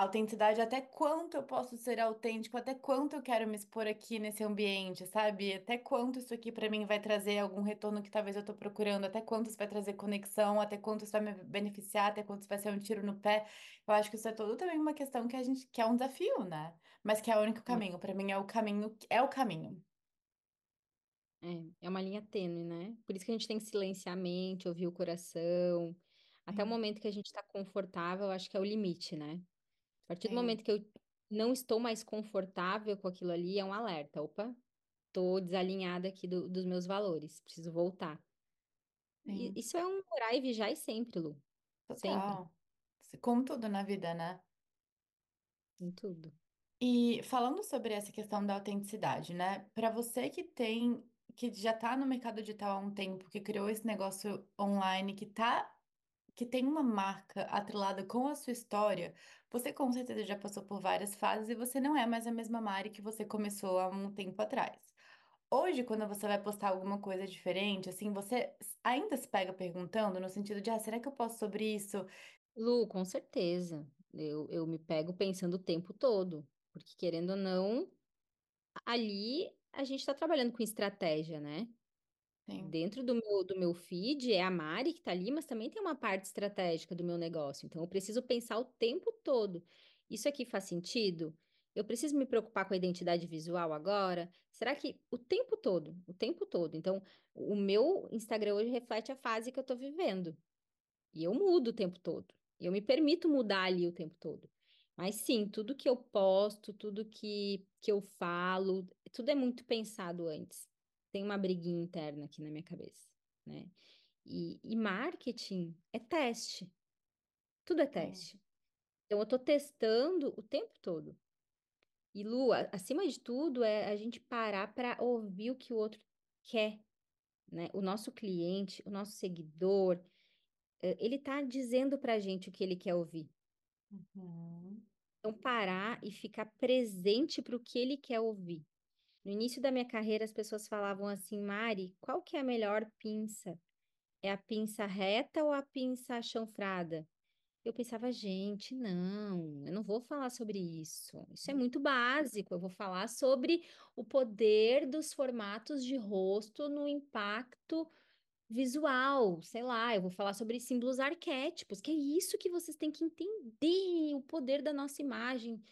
Autenticidade, até quanto eu posso ser autêntico, até quanto eu quero me expor aqui nesse ambiente, sabe? Até quanto isso aqui para mim vai trazer algum retorno que talvez eu tô procurando, até quanto isso vai trazer conexão, até quanto isso vai me beneficiar, até quanto isso vai ser um tiro no pé. Eu acho que isso é tudo também uma questão que a gente que é um desafio, né? Mas que é o único caminho. Para mim é o caminho, é o caminho. É, é uma linha tênue, né? Por isso que a gente tem que silenciar a mente, ouvir o coração. Até o Sim, momento que a gente está confortável, acho que é o limite, né? A partir do sim, momento que eu não estou mais confortável com aquilo ali, é um alerta. Opa, tô desalinhada aqui do- dos meus valores, preciso voltar. E sim. isso é um orar e vigiar e sempre, Lu. Sempre, Total. Como tudo na vida, né? em tudo. E falando sobre essa questão da autenticidade, né? Para você que tem, que já está no mercado digital há um tempo, que criou esse negócio online, que tá, que tem uma marca atrelada com a sua história, você com certeza já passou por várias fases e você não é mais a mesma Mari que você começou há um tempo atrás. Hoje, quando você vai postar alguma coisa diferente, assim, você ainda se pega perguntando no sentido de, ah, será que eu posto sobre isso? Lu, com certeza. Eu, eu me pego pensando o tempo todo, porque querendo ou não, ali a gente está trabalhando com estratégia, né? Sim. Dentro do meu, do meu feed é a Mari que tá ali, mas também tem uma parte estratégica do meu negócio. Então, eu preciso pensar o tempo todo. Isso aqui faz sentido? Eu preciso me preocupar com a identidade visual agora? Será que o tempo todo, o tempo todo? Então, o meu Instagram hoje reflete a fase que eu tô vivendo. E eu mudo o tempo todo. Eu me permito mudar ali o tempo todo. Mas sim, tudo que eu posto, tudo que, que eu falo, tudo é muito pensado antes. Tem uma briguinha interna aqui na minha cabeça, né? E, e marketing é teste. Tudo é teste. Então, eu tô testando o tempo todo. E, Lu, acima de tudo, é a gente parar para ouvir o que o outro quer, né? O nosso cliente, o nosso seguidor, eh, ele tá dizendo pra gente o que ele quer ouvir. Uhum. Então, parar e ficar presente para o que ele quer ouvir. No início da minha carreira, as pessoas falavam assim, Mari, qual que é a melhor pinça? É a pinça reta ou a pinça chanfrada? Eu pensava, gente, não, eu não vou falar sobre isso. Isso é muito básico. Eu vou falar sobre o poder dos formatos de rosto no impacto visual, sei lá, eu vou falar sobre símbolos arquétipos, que é isso que vocês têm que entender, o poder da nossa imagem.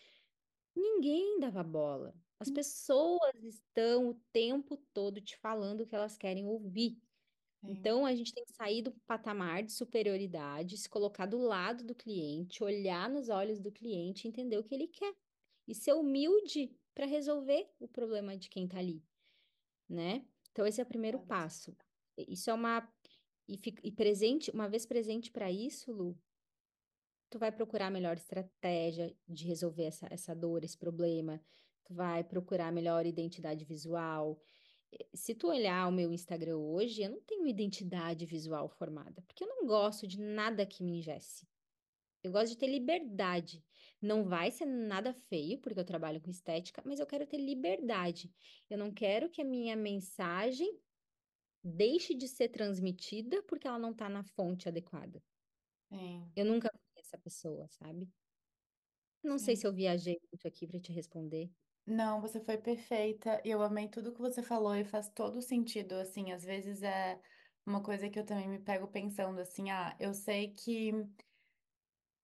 Ninguém dava bola. As pessoas estão o tempo todo te falando o que elas querem ouvir. Então, a gente tem que sair do patamar de superioridade, se colocar do lado do cliente, olhar nos olhos do cliente, entender o que ele quer e ser humilde para resolver o problema de quem está ali, né? Então, esse é o primeiro passo. Isso é uma. E, e presente, uma vez presente para isso, Lu, tu vai procurar a melhor estratégia de resolver essa, essa dor, esse problema. Tu vai procurar melhor identidade visual. Eh, Se tu olhar o meu Instagram hoje, eu não tenho identidade visual formada, porque eu não gosto de nada que me engesse. Eu gosto de ter liberdade. Não vai ser nada feio, porque eu trabalho com estética, mas eu quero ter liberdade. Eu não quero que a minha mensagem deixe de ser transmitida porque ela não está na fonte adequada. Sim. Eu nunca fui essa pessoa, sabe? Não sei Sim. se eu viajei muito aqui para te responder. Não, você foi perfeita. Eu amei tudo que você falou e faz todo sentido, assim, às vezes é uma coisa que eu também me pego pensando assim, ah, eu sei que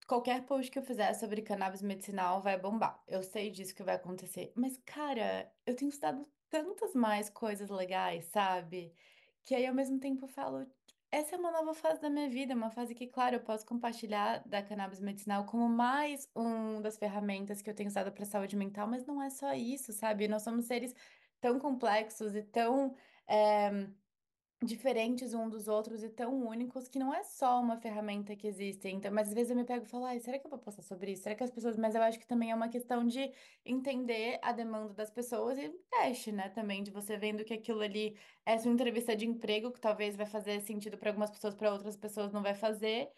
qualquer post que eu fizer sobre cannabis medicinal vai bombar. Eu sei disso que vai acontecer. Mas, cara, eu tenho estudado tantas mais coisas legais, sabe? Que aí ao mesmo tempo eu falo, essa é uma nova fase da minha vida, uma fase que, claro, eu posso compartilhar da cannabis medicinal como mais um das ferramentas que eu tenho usado para saúde mental, mas não é só isso, sabe? Nós somos seres tão complexos e tão eh, diferentes um dos outros e tão únicos que não é só uma ferramenta que existe. Então, mas às vezes eu me pego e falo, ai, será que eu vou postar sobre isso? Será que as pessoas. Mas eu acho que também é uma questão de entender a demanda das pessoas e teste, né? Também, de você vendo que aquilo ali é sua entrevista de emprego, que talvez vai fazer sentido para algumas pessoas, para outras pessoas não vai fazer.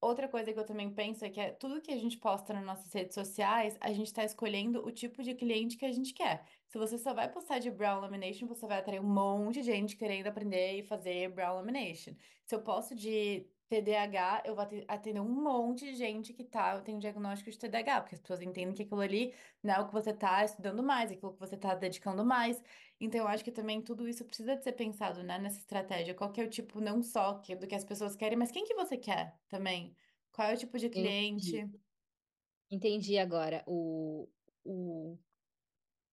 Outra coisa que eu também penso é que é tudo que a gente posta nas nossas redes sociais, a gente está escolhendo o tipo de cliente que a gente quer. Se você só vai postar de brown lamination, você vai atrair um monte de gente querendo aprender e fazer brown lamination. Se eu posto de TDAH, eu vou ate- atender um monte de gente que tá, tem um diagnóstico de TDAH, porque as pessoas entendem que aquilo ali não é o que você tá estudando mais, é aquilo que você tá dedicando mais. Então, eu acho que também tudo isso precisa de ser pensado, né, nessa estratégia. Qual que é o tipo, não só que, do que as pessoas querem, mas quem que você quer também? Qual é o tipo de Entendi. cliente? Entendi agora o, o,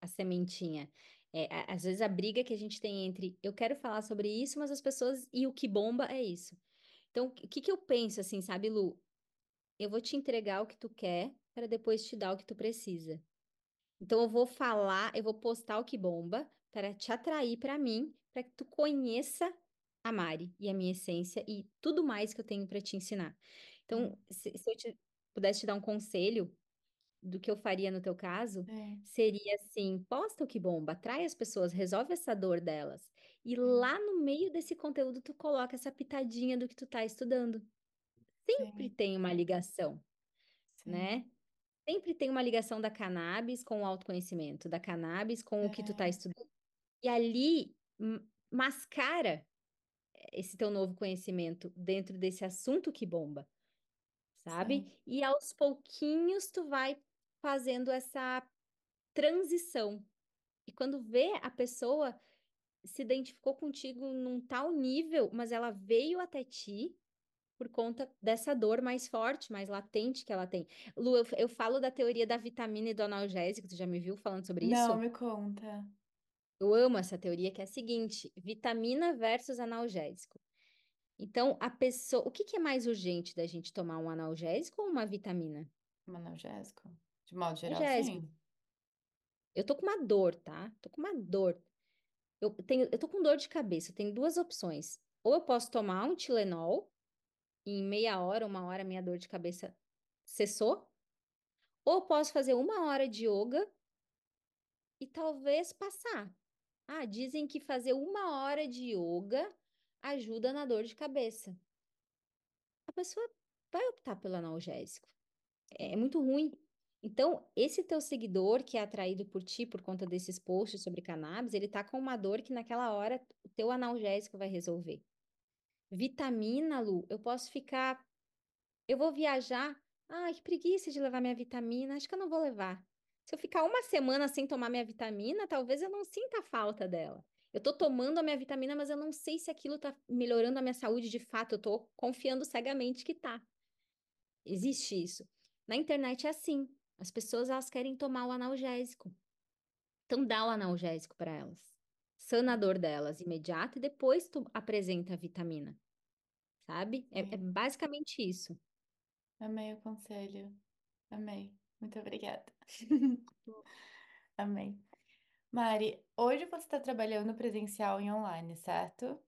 a sementinha. É, a- às vezes a briga que a gente tem entre eu quero falar sobre isso, mas as pessoas e o que bomba é isso. Então, o que que eu penso assim, sabe, Lu? Eu vou te entregar o que tu quer para depois te dar o que tu precisa. Então, eu vou falar, eu vou postar o que bomba para te atrair para mim, para que tu conheça a Mari e a minha essência e tudo mais que eu tenho para te ensinar. Então, Sim, se, se eu te- pudesse te dar um conselho do que eu faria no teu caso, sim, seria assim: posta o que bomba, atrai as pessoas, resolve essa dor delas. E sim, lá no meio desse conteúdo, tu coloca essa pitadinha do que tu tá estudando. Sempre tem uma ligação, sim. né? Sempre tem uma ligação da cannabis com o autoconhecimento, da cannabis com o que tu tá É, estudando. E ali mascara esse teu novo conhecimento dentro desse assunto que bomba, sim, sabe? E aos pouquinhos tu vai fazendo essa transição. E quando vê a pessoa se identificou contigo num tal nível, mas ela veio até ti por conta dessa dor mais forte, mais latente que ela tem. Lu, eu, eu falo da teoria da vitamina e do analgésico, tu já me viu falando sobre isso? Não, me conta. Eu amo essa teoria que é a seguinte: vitamina versus analgésico. Então, a pessoa. O que, que é mais urgente da gente tomar um analgésico ou uma vitamina? Um analgésico? De modo geral, Analgésico. sim. Eu tô com uma dor, tá? Tô com uma dor. Eu tenho, eu tô com dor de cabeça. Eu tenho duas opções. Ou eu posso tomar um Tilenol, e em meia hora, uma hora, minha dor de cabeça cessou. Ou eu posso fazer uma hora de yoga e talvez passar. Ah, dizem que fazer uma hora de yoga ajuda na dor de cabeça. A pessoa vai optar pelo analgésico. É, é muito ruim. Então, esse teu seguidor que é atraído por ti por conta desses posts sobre cannabis, ele tá com uma dor que naquela hora o teu analgésico vai resolver. Vitamina, Lu, eu posso ficar. Eu vou viajar. Ai, que preguiça de levar minha vitamina. Acho que eu não vou levar. Se eu ficar uma semana sem tomar minha vitamina, talvez eu não sinta falta dela. Eu tô tomando a minha vitamina, mas eu não sei se aquilo tá melhorando a minha saúde de fato. Eu tô confiando cegamente que tá. Existe isso. Na internet é assim. As pessoas elas querem tomar o analgésico. Então dá o analgésico para elas. Sana a dor delas imediata e depois tu apresenta a vitamina. Sabe? É, é basicamente isso. Amei o conselho. Amei. Muito obrigada. Amei. Mari, hoje você está trabalhando presencial e online, certo?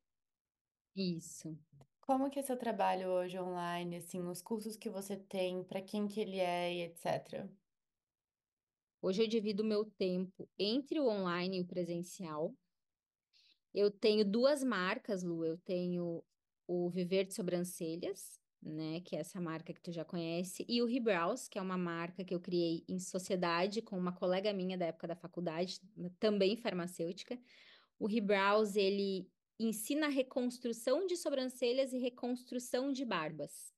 Isso. Como que é seu trabalho hoje online, assim, os cursos que você tem, para quem que ele é e etc. Hoje eu divido o meu tempo entre o online e o presencial. Eu tenho duas marcas, Lu. Eu tenho o Viver de Sobrancelhas, né, que é essa marca que tu já conhece, e o Rebrows, que é uma marca que eu criei em sociedade com uma colega minha da época da faculdade, também farmacêutica. O Rebrows, ele ensina reconstrução de sobrancelhas e reconstrução de barbas.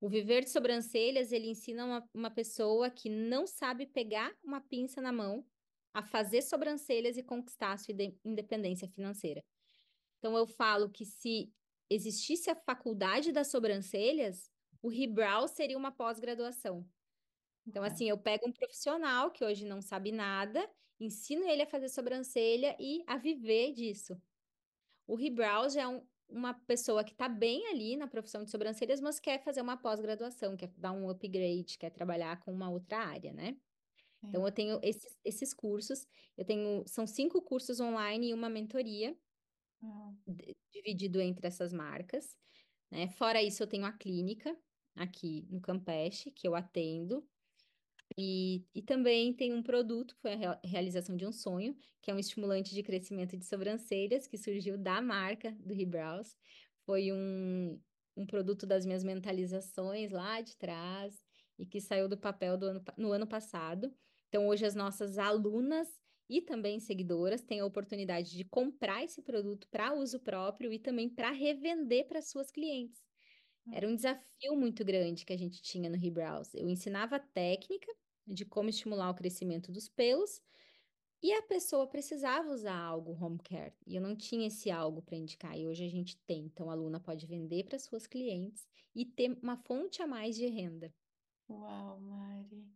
O Viver de Sobrancelhas, ele ensina uma, uma pessoa que não sabe pegar uma pinça na mão a fazer sobrancelhas e conquistar a sua independência financeira. Então, eu falo que se existisse a faculdade das sobrancelhas, o Rebrow seria uma pós-graduação. Então, assim, eu pego um profissional que hoje não sabe nada, ensino ele a fazer sobrancelha e a viver disso. O Rebrow já é um, uma pessoa que está bem ali na profissão de sobrancelhas, mas quer fazer uma pós-graduação, quer dar um upgrade, quer trabalhar com uma outra área, né? Então, eu tenho esses, esses cursos, eu tenho, são cinco cursos online e uma mentoria, Dividido entre essas marcas, né? Fora isso, eu tenho a clínica aqui no Campeche, que eu atendo, e, e também tem um produto, que foi a realização de um sonho, que é um estimulante de crescimento de sobrancelhas, que surgiu da marca do Rebrows. Foi um, um produto das minhas mentalizações lá de trás, e que saiu do papel do ano, no ano passado. Então, hoje as nossas alunas e também seguidoras têm a oportunidade de comprar esse produto para uso próprio e também para revender para suas clientes. Era um desafio muito grande que a gente tinha no Rebrows. Eu ensinava a técnica de como estimular o crescimento dos pelos e a pessoa precisava usar algo home care e eu não tinha esse algo para indicar e hoje a gente tem. Então a aluna pode vender para suas clientes e ter uma fonte a mais de renda. Uau, Mari.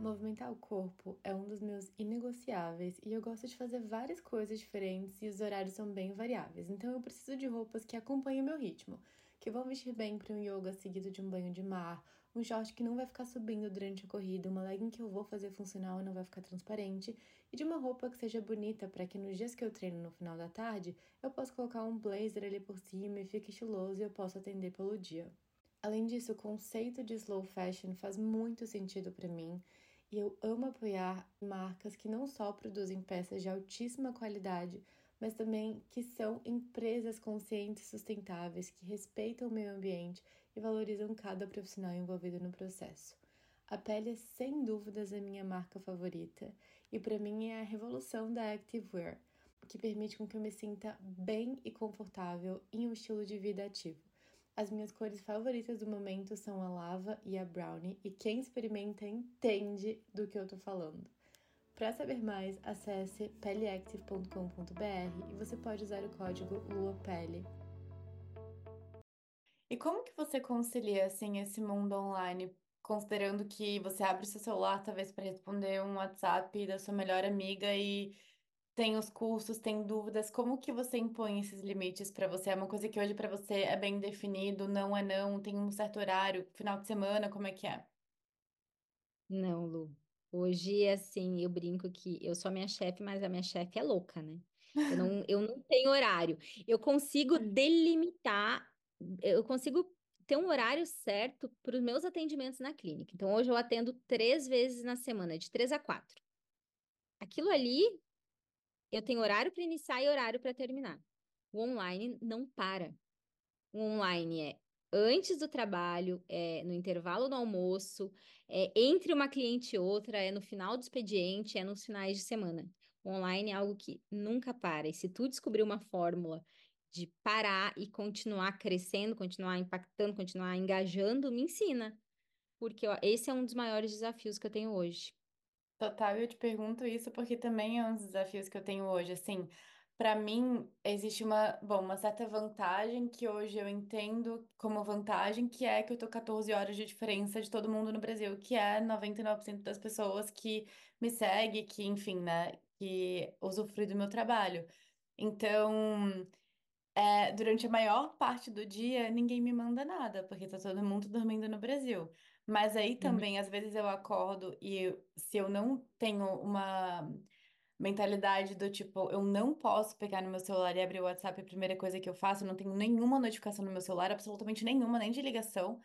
Movimentar o corpo é um dos meus inegociáveis e eu gosto de fazer várias coisas diferentes e os horários são bem variáveis. Então eu preciso de roupas que acompanhem o meu ritmo, que vão vestir bem para um yoga seguido de um banho de mar, um short que não vai ficar subindo durante a corrida, uma legging que eu vou fazer funcional e não vai ficar transparente, e de uma roupa que seja bonita para que nos dias que eu treino no final da tarde, eu possa colocar um blazer ali por cima e fique estiloso e eu possa atender pelo dia. Além disso, o conceito de slow fashion faz muito sentido para mim e eu amo apoiar marcas que não só produzem peças de altíssima qualidade, mas também que são empresas conscientes e sustentáveis, que respeitam o meio ambiente e valorizam cada profissional envolvido no processo. A pele é sem dúvidas a minha marca favorita e para mim é a revolução da activewear, que permite com que eu me sinta bem e confortável em um estilo de vida ativo. As minhas cores favoritas do momento são a lava e a brownie, e quem experimenta entende do que eu tô falando. Para saber mais, acesse peleactive.com.br e você pode usar o código LUAPELE. E como que você concilia assim esse mundo online, considerando que você abre seu celular talvez para responder um WhatsApp da sua melhor amiga e tem os cursos, tem dúvidas, como que você impõe esses limites para você? É uma coisa que hoje para você é bem definido, não é não, tem um certo horário, final de semana, como é que é? Não, Lu. Hoje, assim, eu brinco que eu sou a minha chefe, mas a minha chefe é louca, né? Eu não, eu não tenho horário. Eu consigo delimitar, eu consigo ter um horário certo para os meus atendimentos na clínica. Então, hoje eu atendo três vezes na semana, de três a quatro. Aquilo ali, eu tenho horário para iniciar e horário para terminar. O online não para. O online é antes do trabalho, é no intervalo do almoço, é entre uma cliente e outra, é no final do expediente, é nos finais de semana. O online é algo que nunca para. E se tu descobrir uma fórmula de parar e continuar crescendo, continuar impactando, continuar engajando, me ensina. Porque ó, esse é um dos maiores desafios que eu tenho hoje. Total, eu te pergunto isso porque também é um dos desafios que eu tenho hoje. Assim, para mim, existe uma, bom, uma certa vantagem que hoje eu entendo como vantagem, que é que eu tô 14 horas de diferença de todo mundo no Brasil, que é 99% das pessoas que me seguem, que, enfim, né, que usufrui do meu trabalho. Então, é, durante a maior parte do dia, ninguém me manda nada, porque tá todo mundo dormindo no Brasil. Mas aí Uhum. também, às vezes eu acordo e eu- se eu não tenho uma mentalidade do tipo, eu não posso pegar no meu celular e abrir o WhatsApp, a primeira coisa que eu faço, eu não tenho nenhuma notificação no meu celular, absolutamente nenhuma, nem de ligação.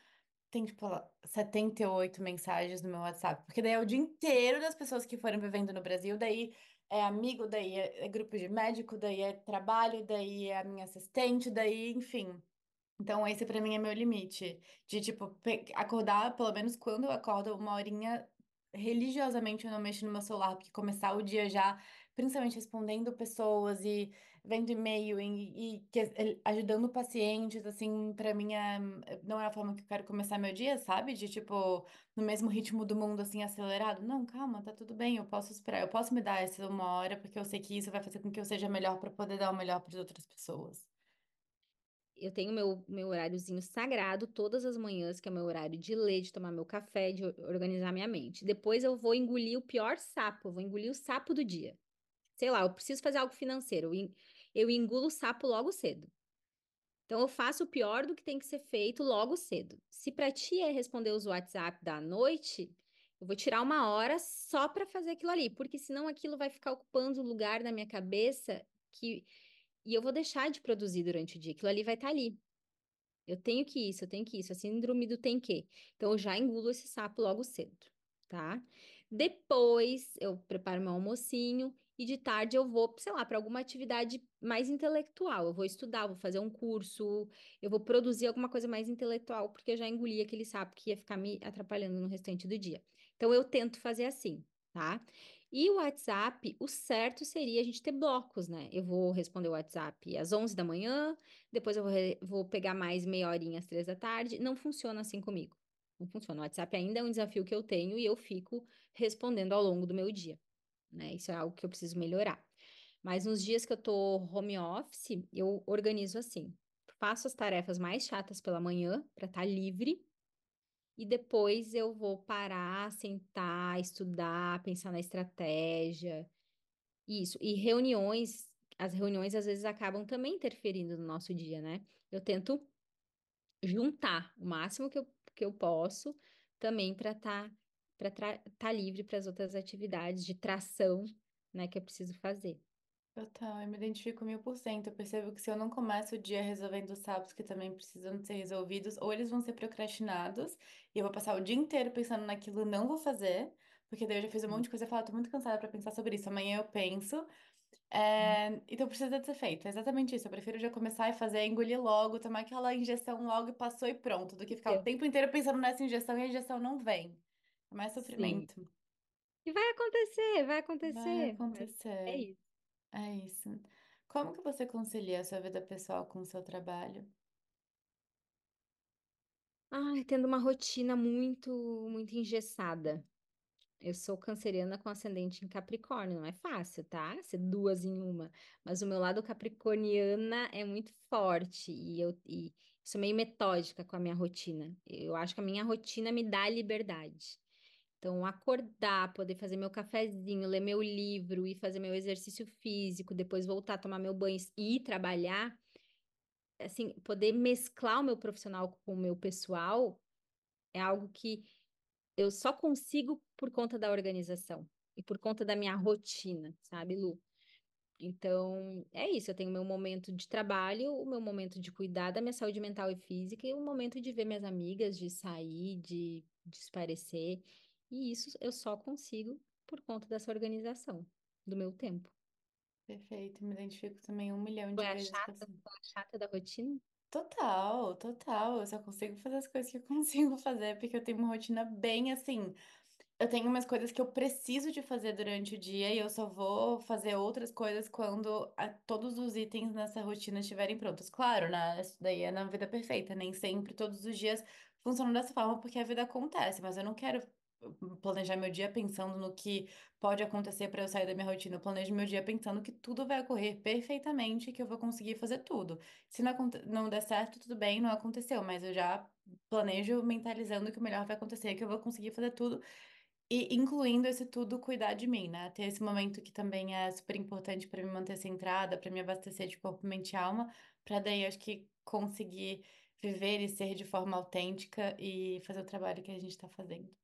Tem, tipo, 78 mensagens no meu WhatsApp, porque daí é o dia inteiro das pessoas que foram vivendo no Brasil, daí é amigo, daí é, é grupo de médico, daí é trabalho, daí é a minha assistente, daí, enfim. Então, esse pra mim é meu limite. De, tipo, acordar, pelo menos quando eu acordo, uma horinha religiosamente eu não mexo no meu celular, porque começar o dia já, principalmente respondendo pessoas e vendo e-mail e, e que- eh, ajudando pacientes, assim, pra mim é, não é a forma que eu quero começar meu dia, sabe? De, tipo, no mesmo ritmo do mundo, assim, acelerado. Não, calma, tá tudo bem, eu posso esperar, eu posso me dar essa uma hora, porque eu sei que isso vai fazer com que eu seja melhor pra poder dar o melhor para outras pessoas. Eu tenho meu, meu horáriozinho sagrado todas as manhãs, que é meu horário de ler, de tomar meu café, de or- organizar minha mente. Depois eu vou engolir o pior sapo, eu vou engolir o sapo do dia. Sei lá, eu preciso fazer algo financeiro, eu engulo o sapo logo cedo. Então eu faço o pior do que tem que ser feito logo cedo. Se para ti é responder os WhatsApp da noite, eu vou tirar uma hora só para fazer aquilo ali, porque senão aquilo vai ficar ocupando o lugar na minha cabeça que e eu vou deixar de produzir durante o dia. Aquilo ali vai estar ali. Eu tenho que isso, eu tenho que isso. A síndrome do tem que. Então eu já engulo esse sapo logo cedo, tá? Depois eu preparo meu almocinho e de tarde eu vou, sei lá, para alguma atividade mais intelectual. Eu vou estudar, vou fazer um curso, eu vou produzir alguma coisa mais intelectual, porque eu já engoli aquele sapo que ia ficar me atrapalhando no restante do dia. Então eu tento fazer assim, tá? E o WhatsApp, o certo seria a gente ter blocos, né? Eu vou responder o WhatsApp às 11 da manhã, depois eu vou, vou pegar mais meia horinha às três da tarde. Não funciona assim comigo. Não funciona. O WhatsApp ainda é um desafio que eu tenho e eu fico respondendo ao longo do meu dia, né? Isso é algo que eu preciso melhorar. Mas nos dias que eu tô home office, eu organizo assim. Faço as tarefas mais chatas pela manhã para estar livre e depois eu vou parar, sentar, estudar, pensar na estratégia. Isso. E reuniões, as reuniões às vezes acabam também interferindo no nosso dia, né? Eu tento juntar o máximo que eu, que eu posso também para estar para estar livre para as outras atividades de tração, né, que eu preciso fazer. Total, eu me identifico mil por cento. Eu percebo que se eu não começo o dia resolvendo os sapos que também precisam ser resolvidos, ou eles vão ser procrastinados, e eu vou passar o dia inteiro pensando naquilo não vou fazer, porque daí eu já fiz um monte de coisa e falo, tô muito cansada pra pensar sobre isso. Amanhã eu penso. É... Então precisa de ser feito. É exatamente isso. Eu prefiro já começar e fazer, engolir logo, tomar aquela injeção logo e passou e pronto, do que ficar o tempo inteiro pensando nessa injeção e a injeção não vem. É mais Sim. sofrimento. E vai acontecer, vai Vai acontecer, mas é acontecer. isso. É isso. Como que você concilia a sua vida pessoal com o seu trabalho? Ai, tendo uma rotina muito, muito engessada. Eu sou canceriana com ascendente em Capricórnio, não é fácil, tá? Ser duas em uma. Mas o meu lado capricorniana é muito forte e eu e sou meio metódica com a minha rotina. Eu acho que a minha rotina me dá liberdade. Então, acordar, poder fazer meu cafezinho, ler meu livro e fazer meu exercício físico, depois voltar tomar meu banho e ir trabalhar, assim, poder mesclar o meu profissional com o meu pessoal é algo que eu só consigo por conta da organização e por conta da minha rotina, sabe, Lu? Então, é isso. Eu tenho o meu momento de trabalho, o meu momento de cuidar da minha saúde mental e física, e o momento de ver minhas amigas, de sair, de, de esparecer. E isso eu só consigo por conta dessa organização do meu tempo. Perfeito, me identifico também um milhão Tu de é a vezes com chata, tu é a chata da rotina? Total, total. Eu só consigo fazer as coisas que eu consigo fazer porque eu tenho uma rotina bem assim. Eu tenho umas coisas que eu preciso de fazer durante o dia e eu só vou fazer outras coisas quando a- todos os itens nessa rotina estiverem prontos. Claro, né? Isso daí é na vida perfeita. Nem sempre, todos os dias funcionam dessa forma porque a vida acontece, mas eu não quero planejar meu dia pensando no que pode acontecer para eu sair da minha rotina. Eu planejo meu dia pensando que tudo vai ocorrer perfeitamente, que eu vou conseguir fazer tudo. Se não, não der certo, tudo bem, não aconteceu, mas eu já planejo mentalizando que o melhor vai acontecer, que eu vou conseguir fazer tudo. E incluindo esse tudo, cuidar de mim, né? Ter esse momento que também é super importante para me manter centrada, para me abastecer de corpo, mente e alma, para daí acho que conseguir viver e ser de forma autêntica e fazer o trabalho que a gente está fazendo.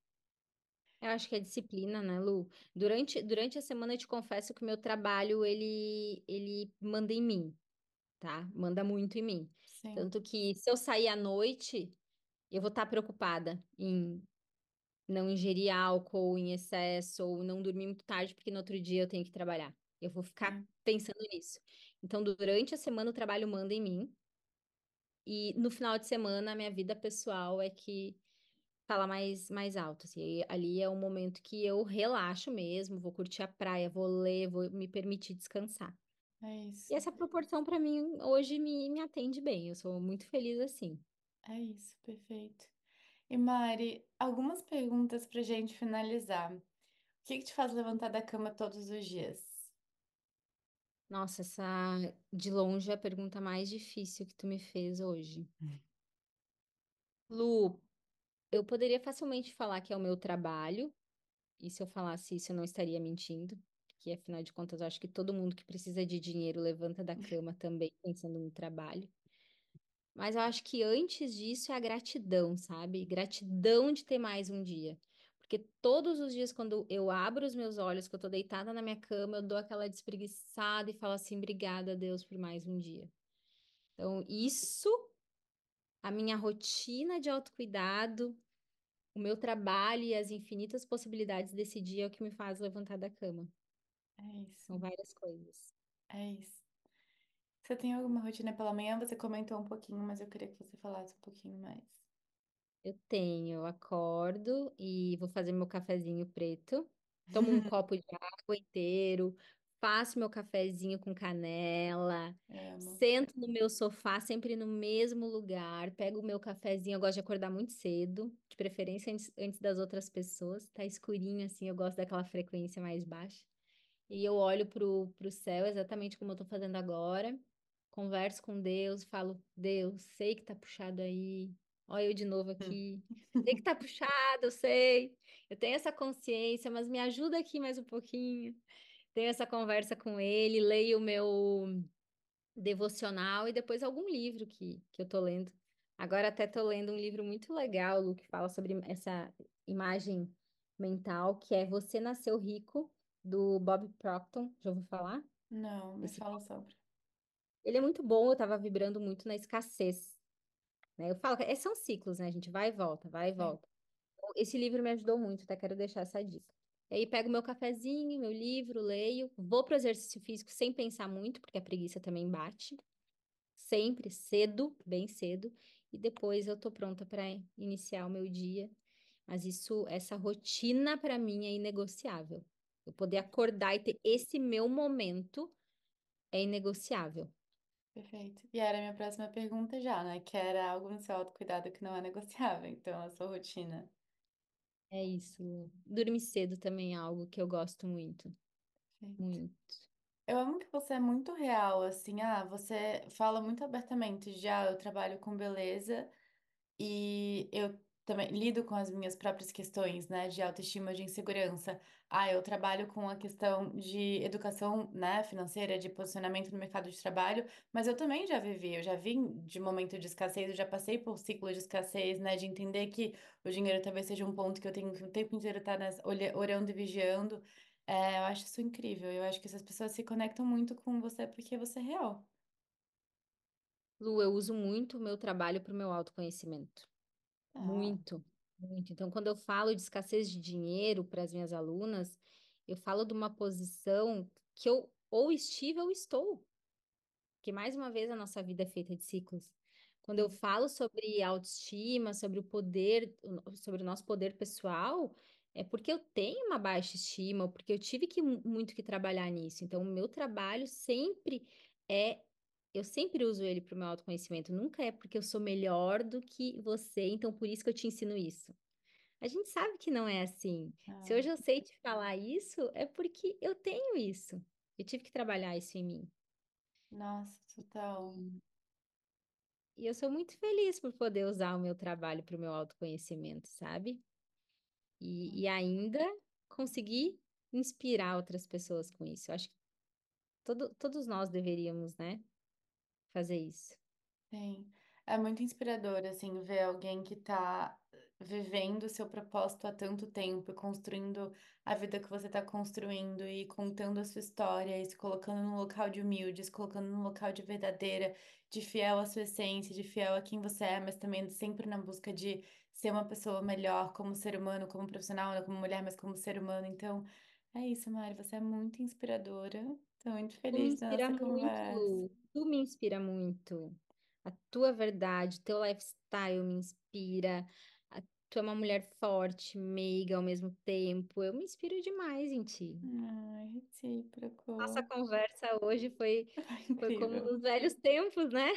Eu acho que é disciplina, né, Lu? Durante, durante a semana eu te confesso que o meu trabalho, ele, ele manda em mim, tá? Manda muito em mim. Sim, Tanto que se eu sair à noite, eu vou estar preocupada em não ingerir álcool em excesso ou não dormir muito tarde, porque no outro dia eu tenho que trabalhar. Eu vou ficar pensando nisso. Então, durante a semana o trabalho manda em mim e no final de semana a minha vida pessoal é que fala mais, mais alto, assim, e ali é um momento que eu relaxo mesmo, vou curtir a praia, vou ler, vou me permitir descansar. é E isso. essa proporção para mim hoje me, me atende bem, eu sou muito feliz assim. É isso, perfeito. E Mari, algumas perguntas pra gente finalizar. O que que te faz levantar da cama todos os dias? Nossa, essa de longe é a pergunta mais difícil que tu me fez hoje. Lu, eu poderia facilmente falar que é o meu trabalho, e se eu falasse isso eu não estaria mentindo, que afinal de contas eu acho que todo mundo que precisa de dinheiro levanta da cama também pensando no trabalho. Mas eu acho que antes disso é a gratidão, sabe? Gratidão de ter mais um dia. Porque todos os dias, quando eu abro os meus olhos, que eu tô deitada na minha cama, eu dou aquela despreguiçada e falo assim: obrigada, Deus, por mais um dia. Então, isso, a minha rotina de autocuidado, o meu trabalho e as infinitas possibilidades desse dia é o que me faz levantar da cama. É isso, São várias coisas. é isso. Você tem alguma rotina pela manhã? Você comentou um pouquinho, mas eu queria que você falasse um pouquinho mais. Eu tenho, eu acordo e vou fazer meu cafezinho preto. Tomo um copo de água inteiro, faço meu cafezinho com canela, Amo. sento no meu sofá, sempre no mesmo lugar, pego o meu cafezinho. Eu gosto de acordar muito cedo, de preferência antes, antes das outras pessoas. Tá escurinho assim, eu gosto daquela frequência mais baixa. E eu olho pro, pro céu exatamente como eu tô fazendo agora. Converso com Deus, falo, Deus, sei que tá puxado aí. Olha eu de novo aqui. Sei que tá puxado, eu sei. Eu tenho essa consciência, mas me ajuda aqui mais um pouquinho. Tenho essa conversa com ele, leio o meu devocional e depois algum livro que, que eu tô lendo. Agora até tô lendo um livro muito legal, Lu, que fala sobre essa imagem mental, que é Você Nasceu Rico, do Bob Proctor. Já ouviu falar? Não, me Esse, fala sobre. ele é muito bom, eu tava vibrando muito na escassez, né? Eu falo que é- são ciclos, né? A gente vai e volta, vai e Sim, volta. Então, Esse livro me ajudou muito, até quero deixar essa dica. E aí pego meu cafezinho, meu livro, leio, vou pro exercício físico sem pensar muito, porque a preguiça também bate. sempre cedo, bem cedo, e depois eu tô pronta para iniciar o meu dia. Mas isso, essa rotina para mim é inegociável. Eu poder acordar e ter esse meu momento é inegociável. Perfeito. E era a minha próxima pergunta já, né? Que era algo no seu autocuidado que não é negociável, então, a sua rotina. É isso. Dormir cedo também é algo que eu gosto muito. Perfeito. Muito. Eu amo que você é muito real, assim, ah, você fala muito abertamente, já eu trabalho com beleza e eu também lido com as minhas próprias questões, né, de autoestima, de insegurança. Ah, eu trabalho com a questão de educação, né, financeira, de posicionamento no mercado de trabalho, mas eu também já vivi, eu já vim de momento de escassez, eu já passei por ciclo de escassez, né, de entender que o dinheiro talvez seja um ponto que eu tenho que o tempo inteiro estar olha- orando e vigiando. É, eu acho isso incrível. Eu acho que essas pessoas se conectam muito com você porque você é real. Lu, eu uso muito o meu trabalho para o meu autoconhecimento. Muito, muito. Então, quando eu falo de escassez de dinheiro para as minhas alunas, eu falo de uma posição que eu ou estive ou estou. Porque, mais uma vez, a nossa vida é feita de ciclos. Quando eu falo sobre autoestima, sobre o poder, sobre o nosso poder pessoal, é porque eu tenho uma baixa estima, ou porque eu tive que mu- muito que trabalhar nisso. Então, o meu trabalho sempre é, eu sempre uso ele para o meu autoconhecimento. Nunca é porque eu sou melhor do que você, então por isso que eu te ensino isso. A gente sabe que não é assim. Se Ah, hoje eu sei te falar isso, é porque eu tenho isso. Eu tive que trabalhar isso em mim. nossa, total. E e eu sou muito feliz por poder usar o meu trabalho para o meu autoconhecimento, sabe? E, e ainda conseguir inspirar outras pessoas com isso. Eu acho que todo, todos nós deveríamos, né, fazer isso. Sim. É muito inspirador, assim, ver alguém que tá vivendo o seu propósito há tanto tempo, e construindo a vida que você tá construindo e contando a sua história e se colocando num local de humilde, se colocando num local de verdadeira, de fiel à sua essência, de fiel a quem você é, mas também sempre na busca de ser uma pessoa melhor como ser humano, como profissional, não como mulher, mas como ser humano. Então, é isso, Mari, você é muito inspiradora. Tô muito Tu me feliz da inspira nossa muito, conversa. Lu. Tu me inspira muito. A tua verdade, teu lifestyle me inspira. A- tu é uma mulher forte, meiga ao mesmo tempo. Eu me inspiro demais em ti. Ai, Nossa recíproco. conversa hoje foi, Foi foi como incrível. nos velhos tempos, né?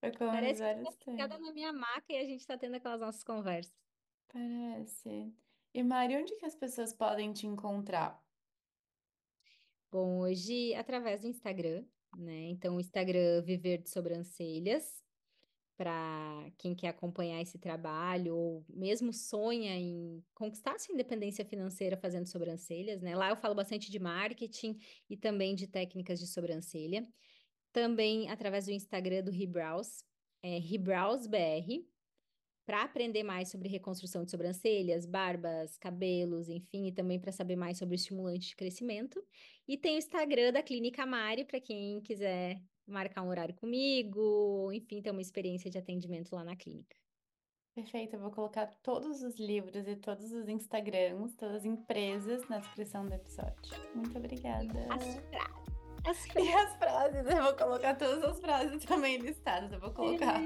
Foi como nos Parece que tu tá tempos. na minha maca e a gente tá tendo aquelas nossas conversas. Parece. E Mari, onde que as pessoas podem te encontrar? Bom, hoje através do Instagram, né? Então, o Instagram Viver de Sobrancelhas. para quem quer acompanhar esse trabalho ou mesmo sonha em conquistar sua independência financeira fazendo sobrancelhas, né? Lá eu falo bastante de marketing e também de técnicas de sobrancelha. Também através do Instagram do Rebrows, é RebrowsBR, para aprender mais sobre reconstrução de sobrancelhas, barbas, cabelos, enfim, e também para saber mais sobre estimulante de crescimento. E tem o Instagram da Clínica Mari, para quem quiser marcar um horário comigo, enfim, ter uma experiência de atendimento lá na clínica. Perfeito, eu vou colocar todos os livros e todos os Instagrams, todas as empresas na descrição do episódio. Muito obrigada. As frases, as E as frases, eu vou colocar todas as frases também listadas, eu vou colocar.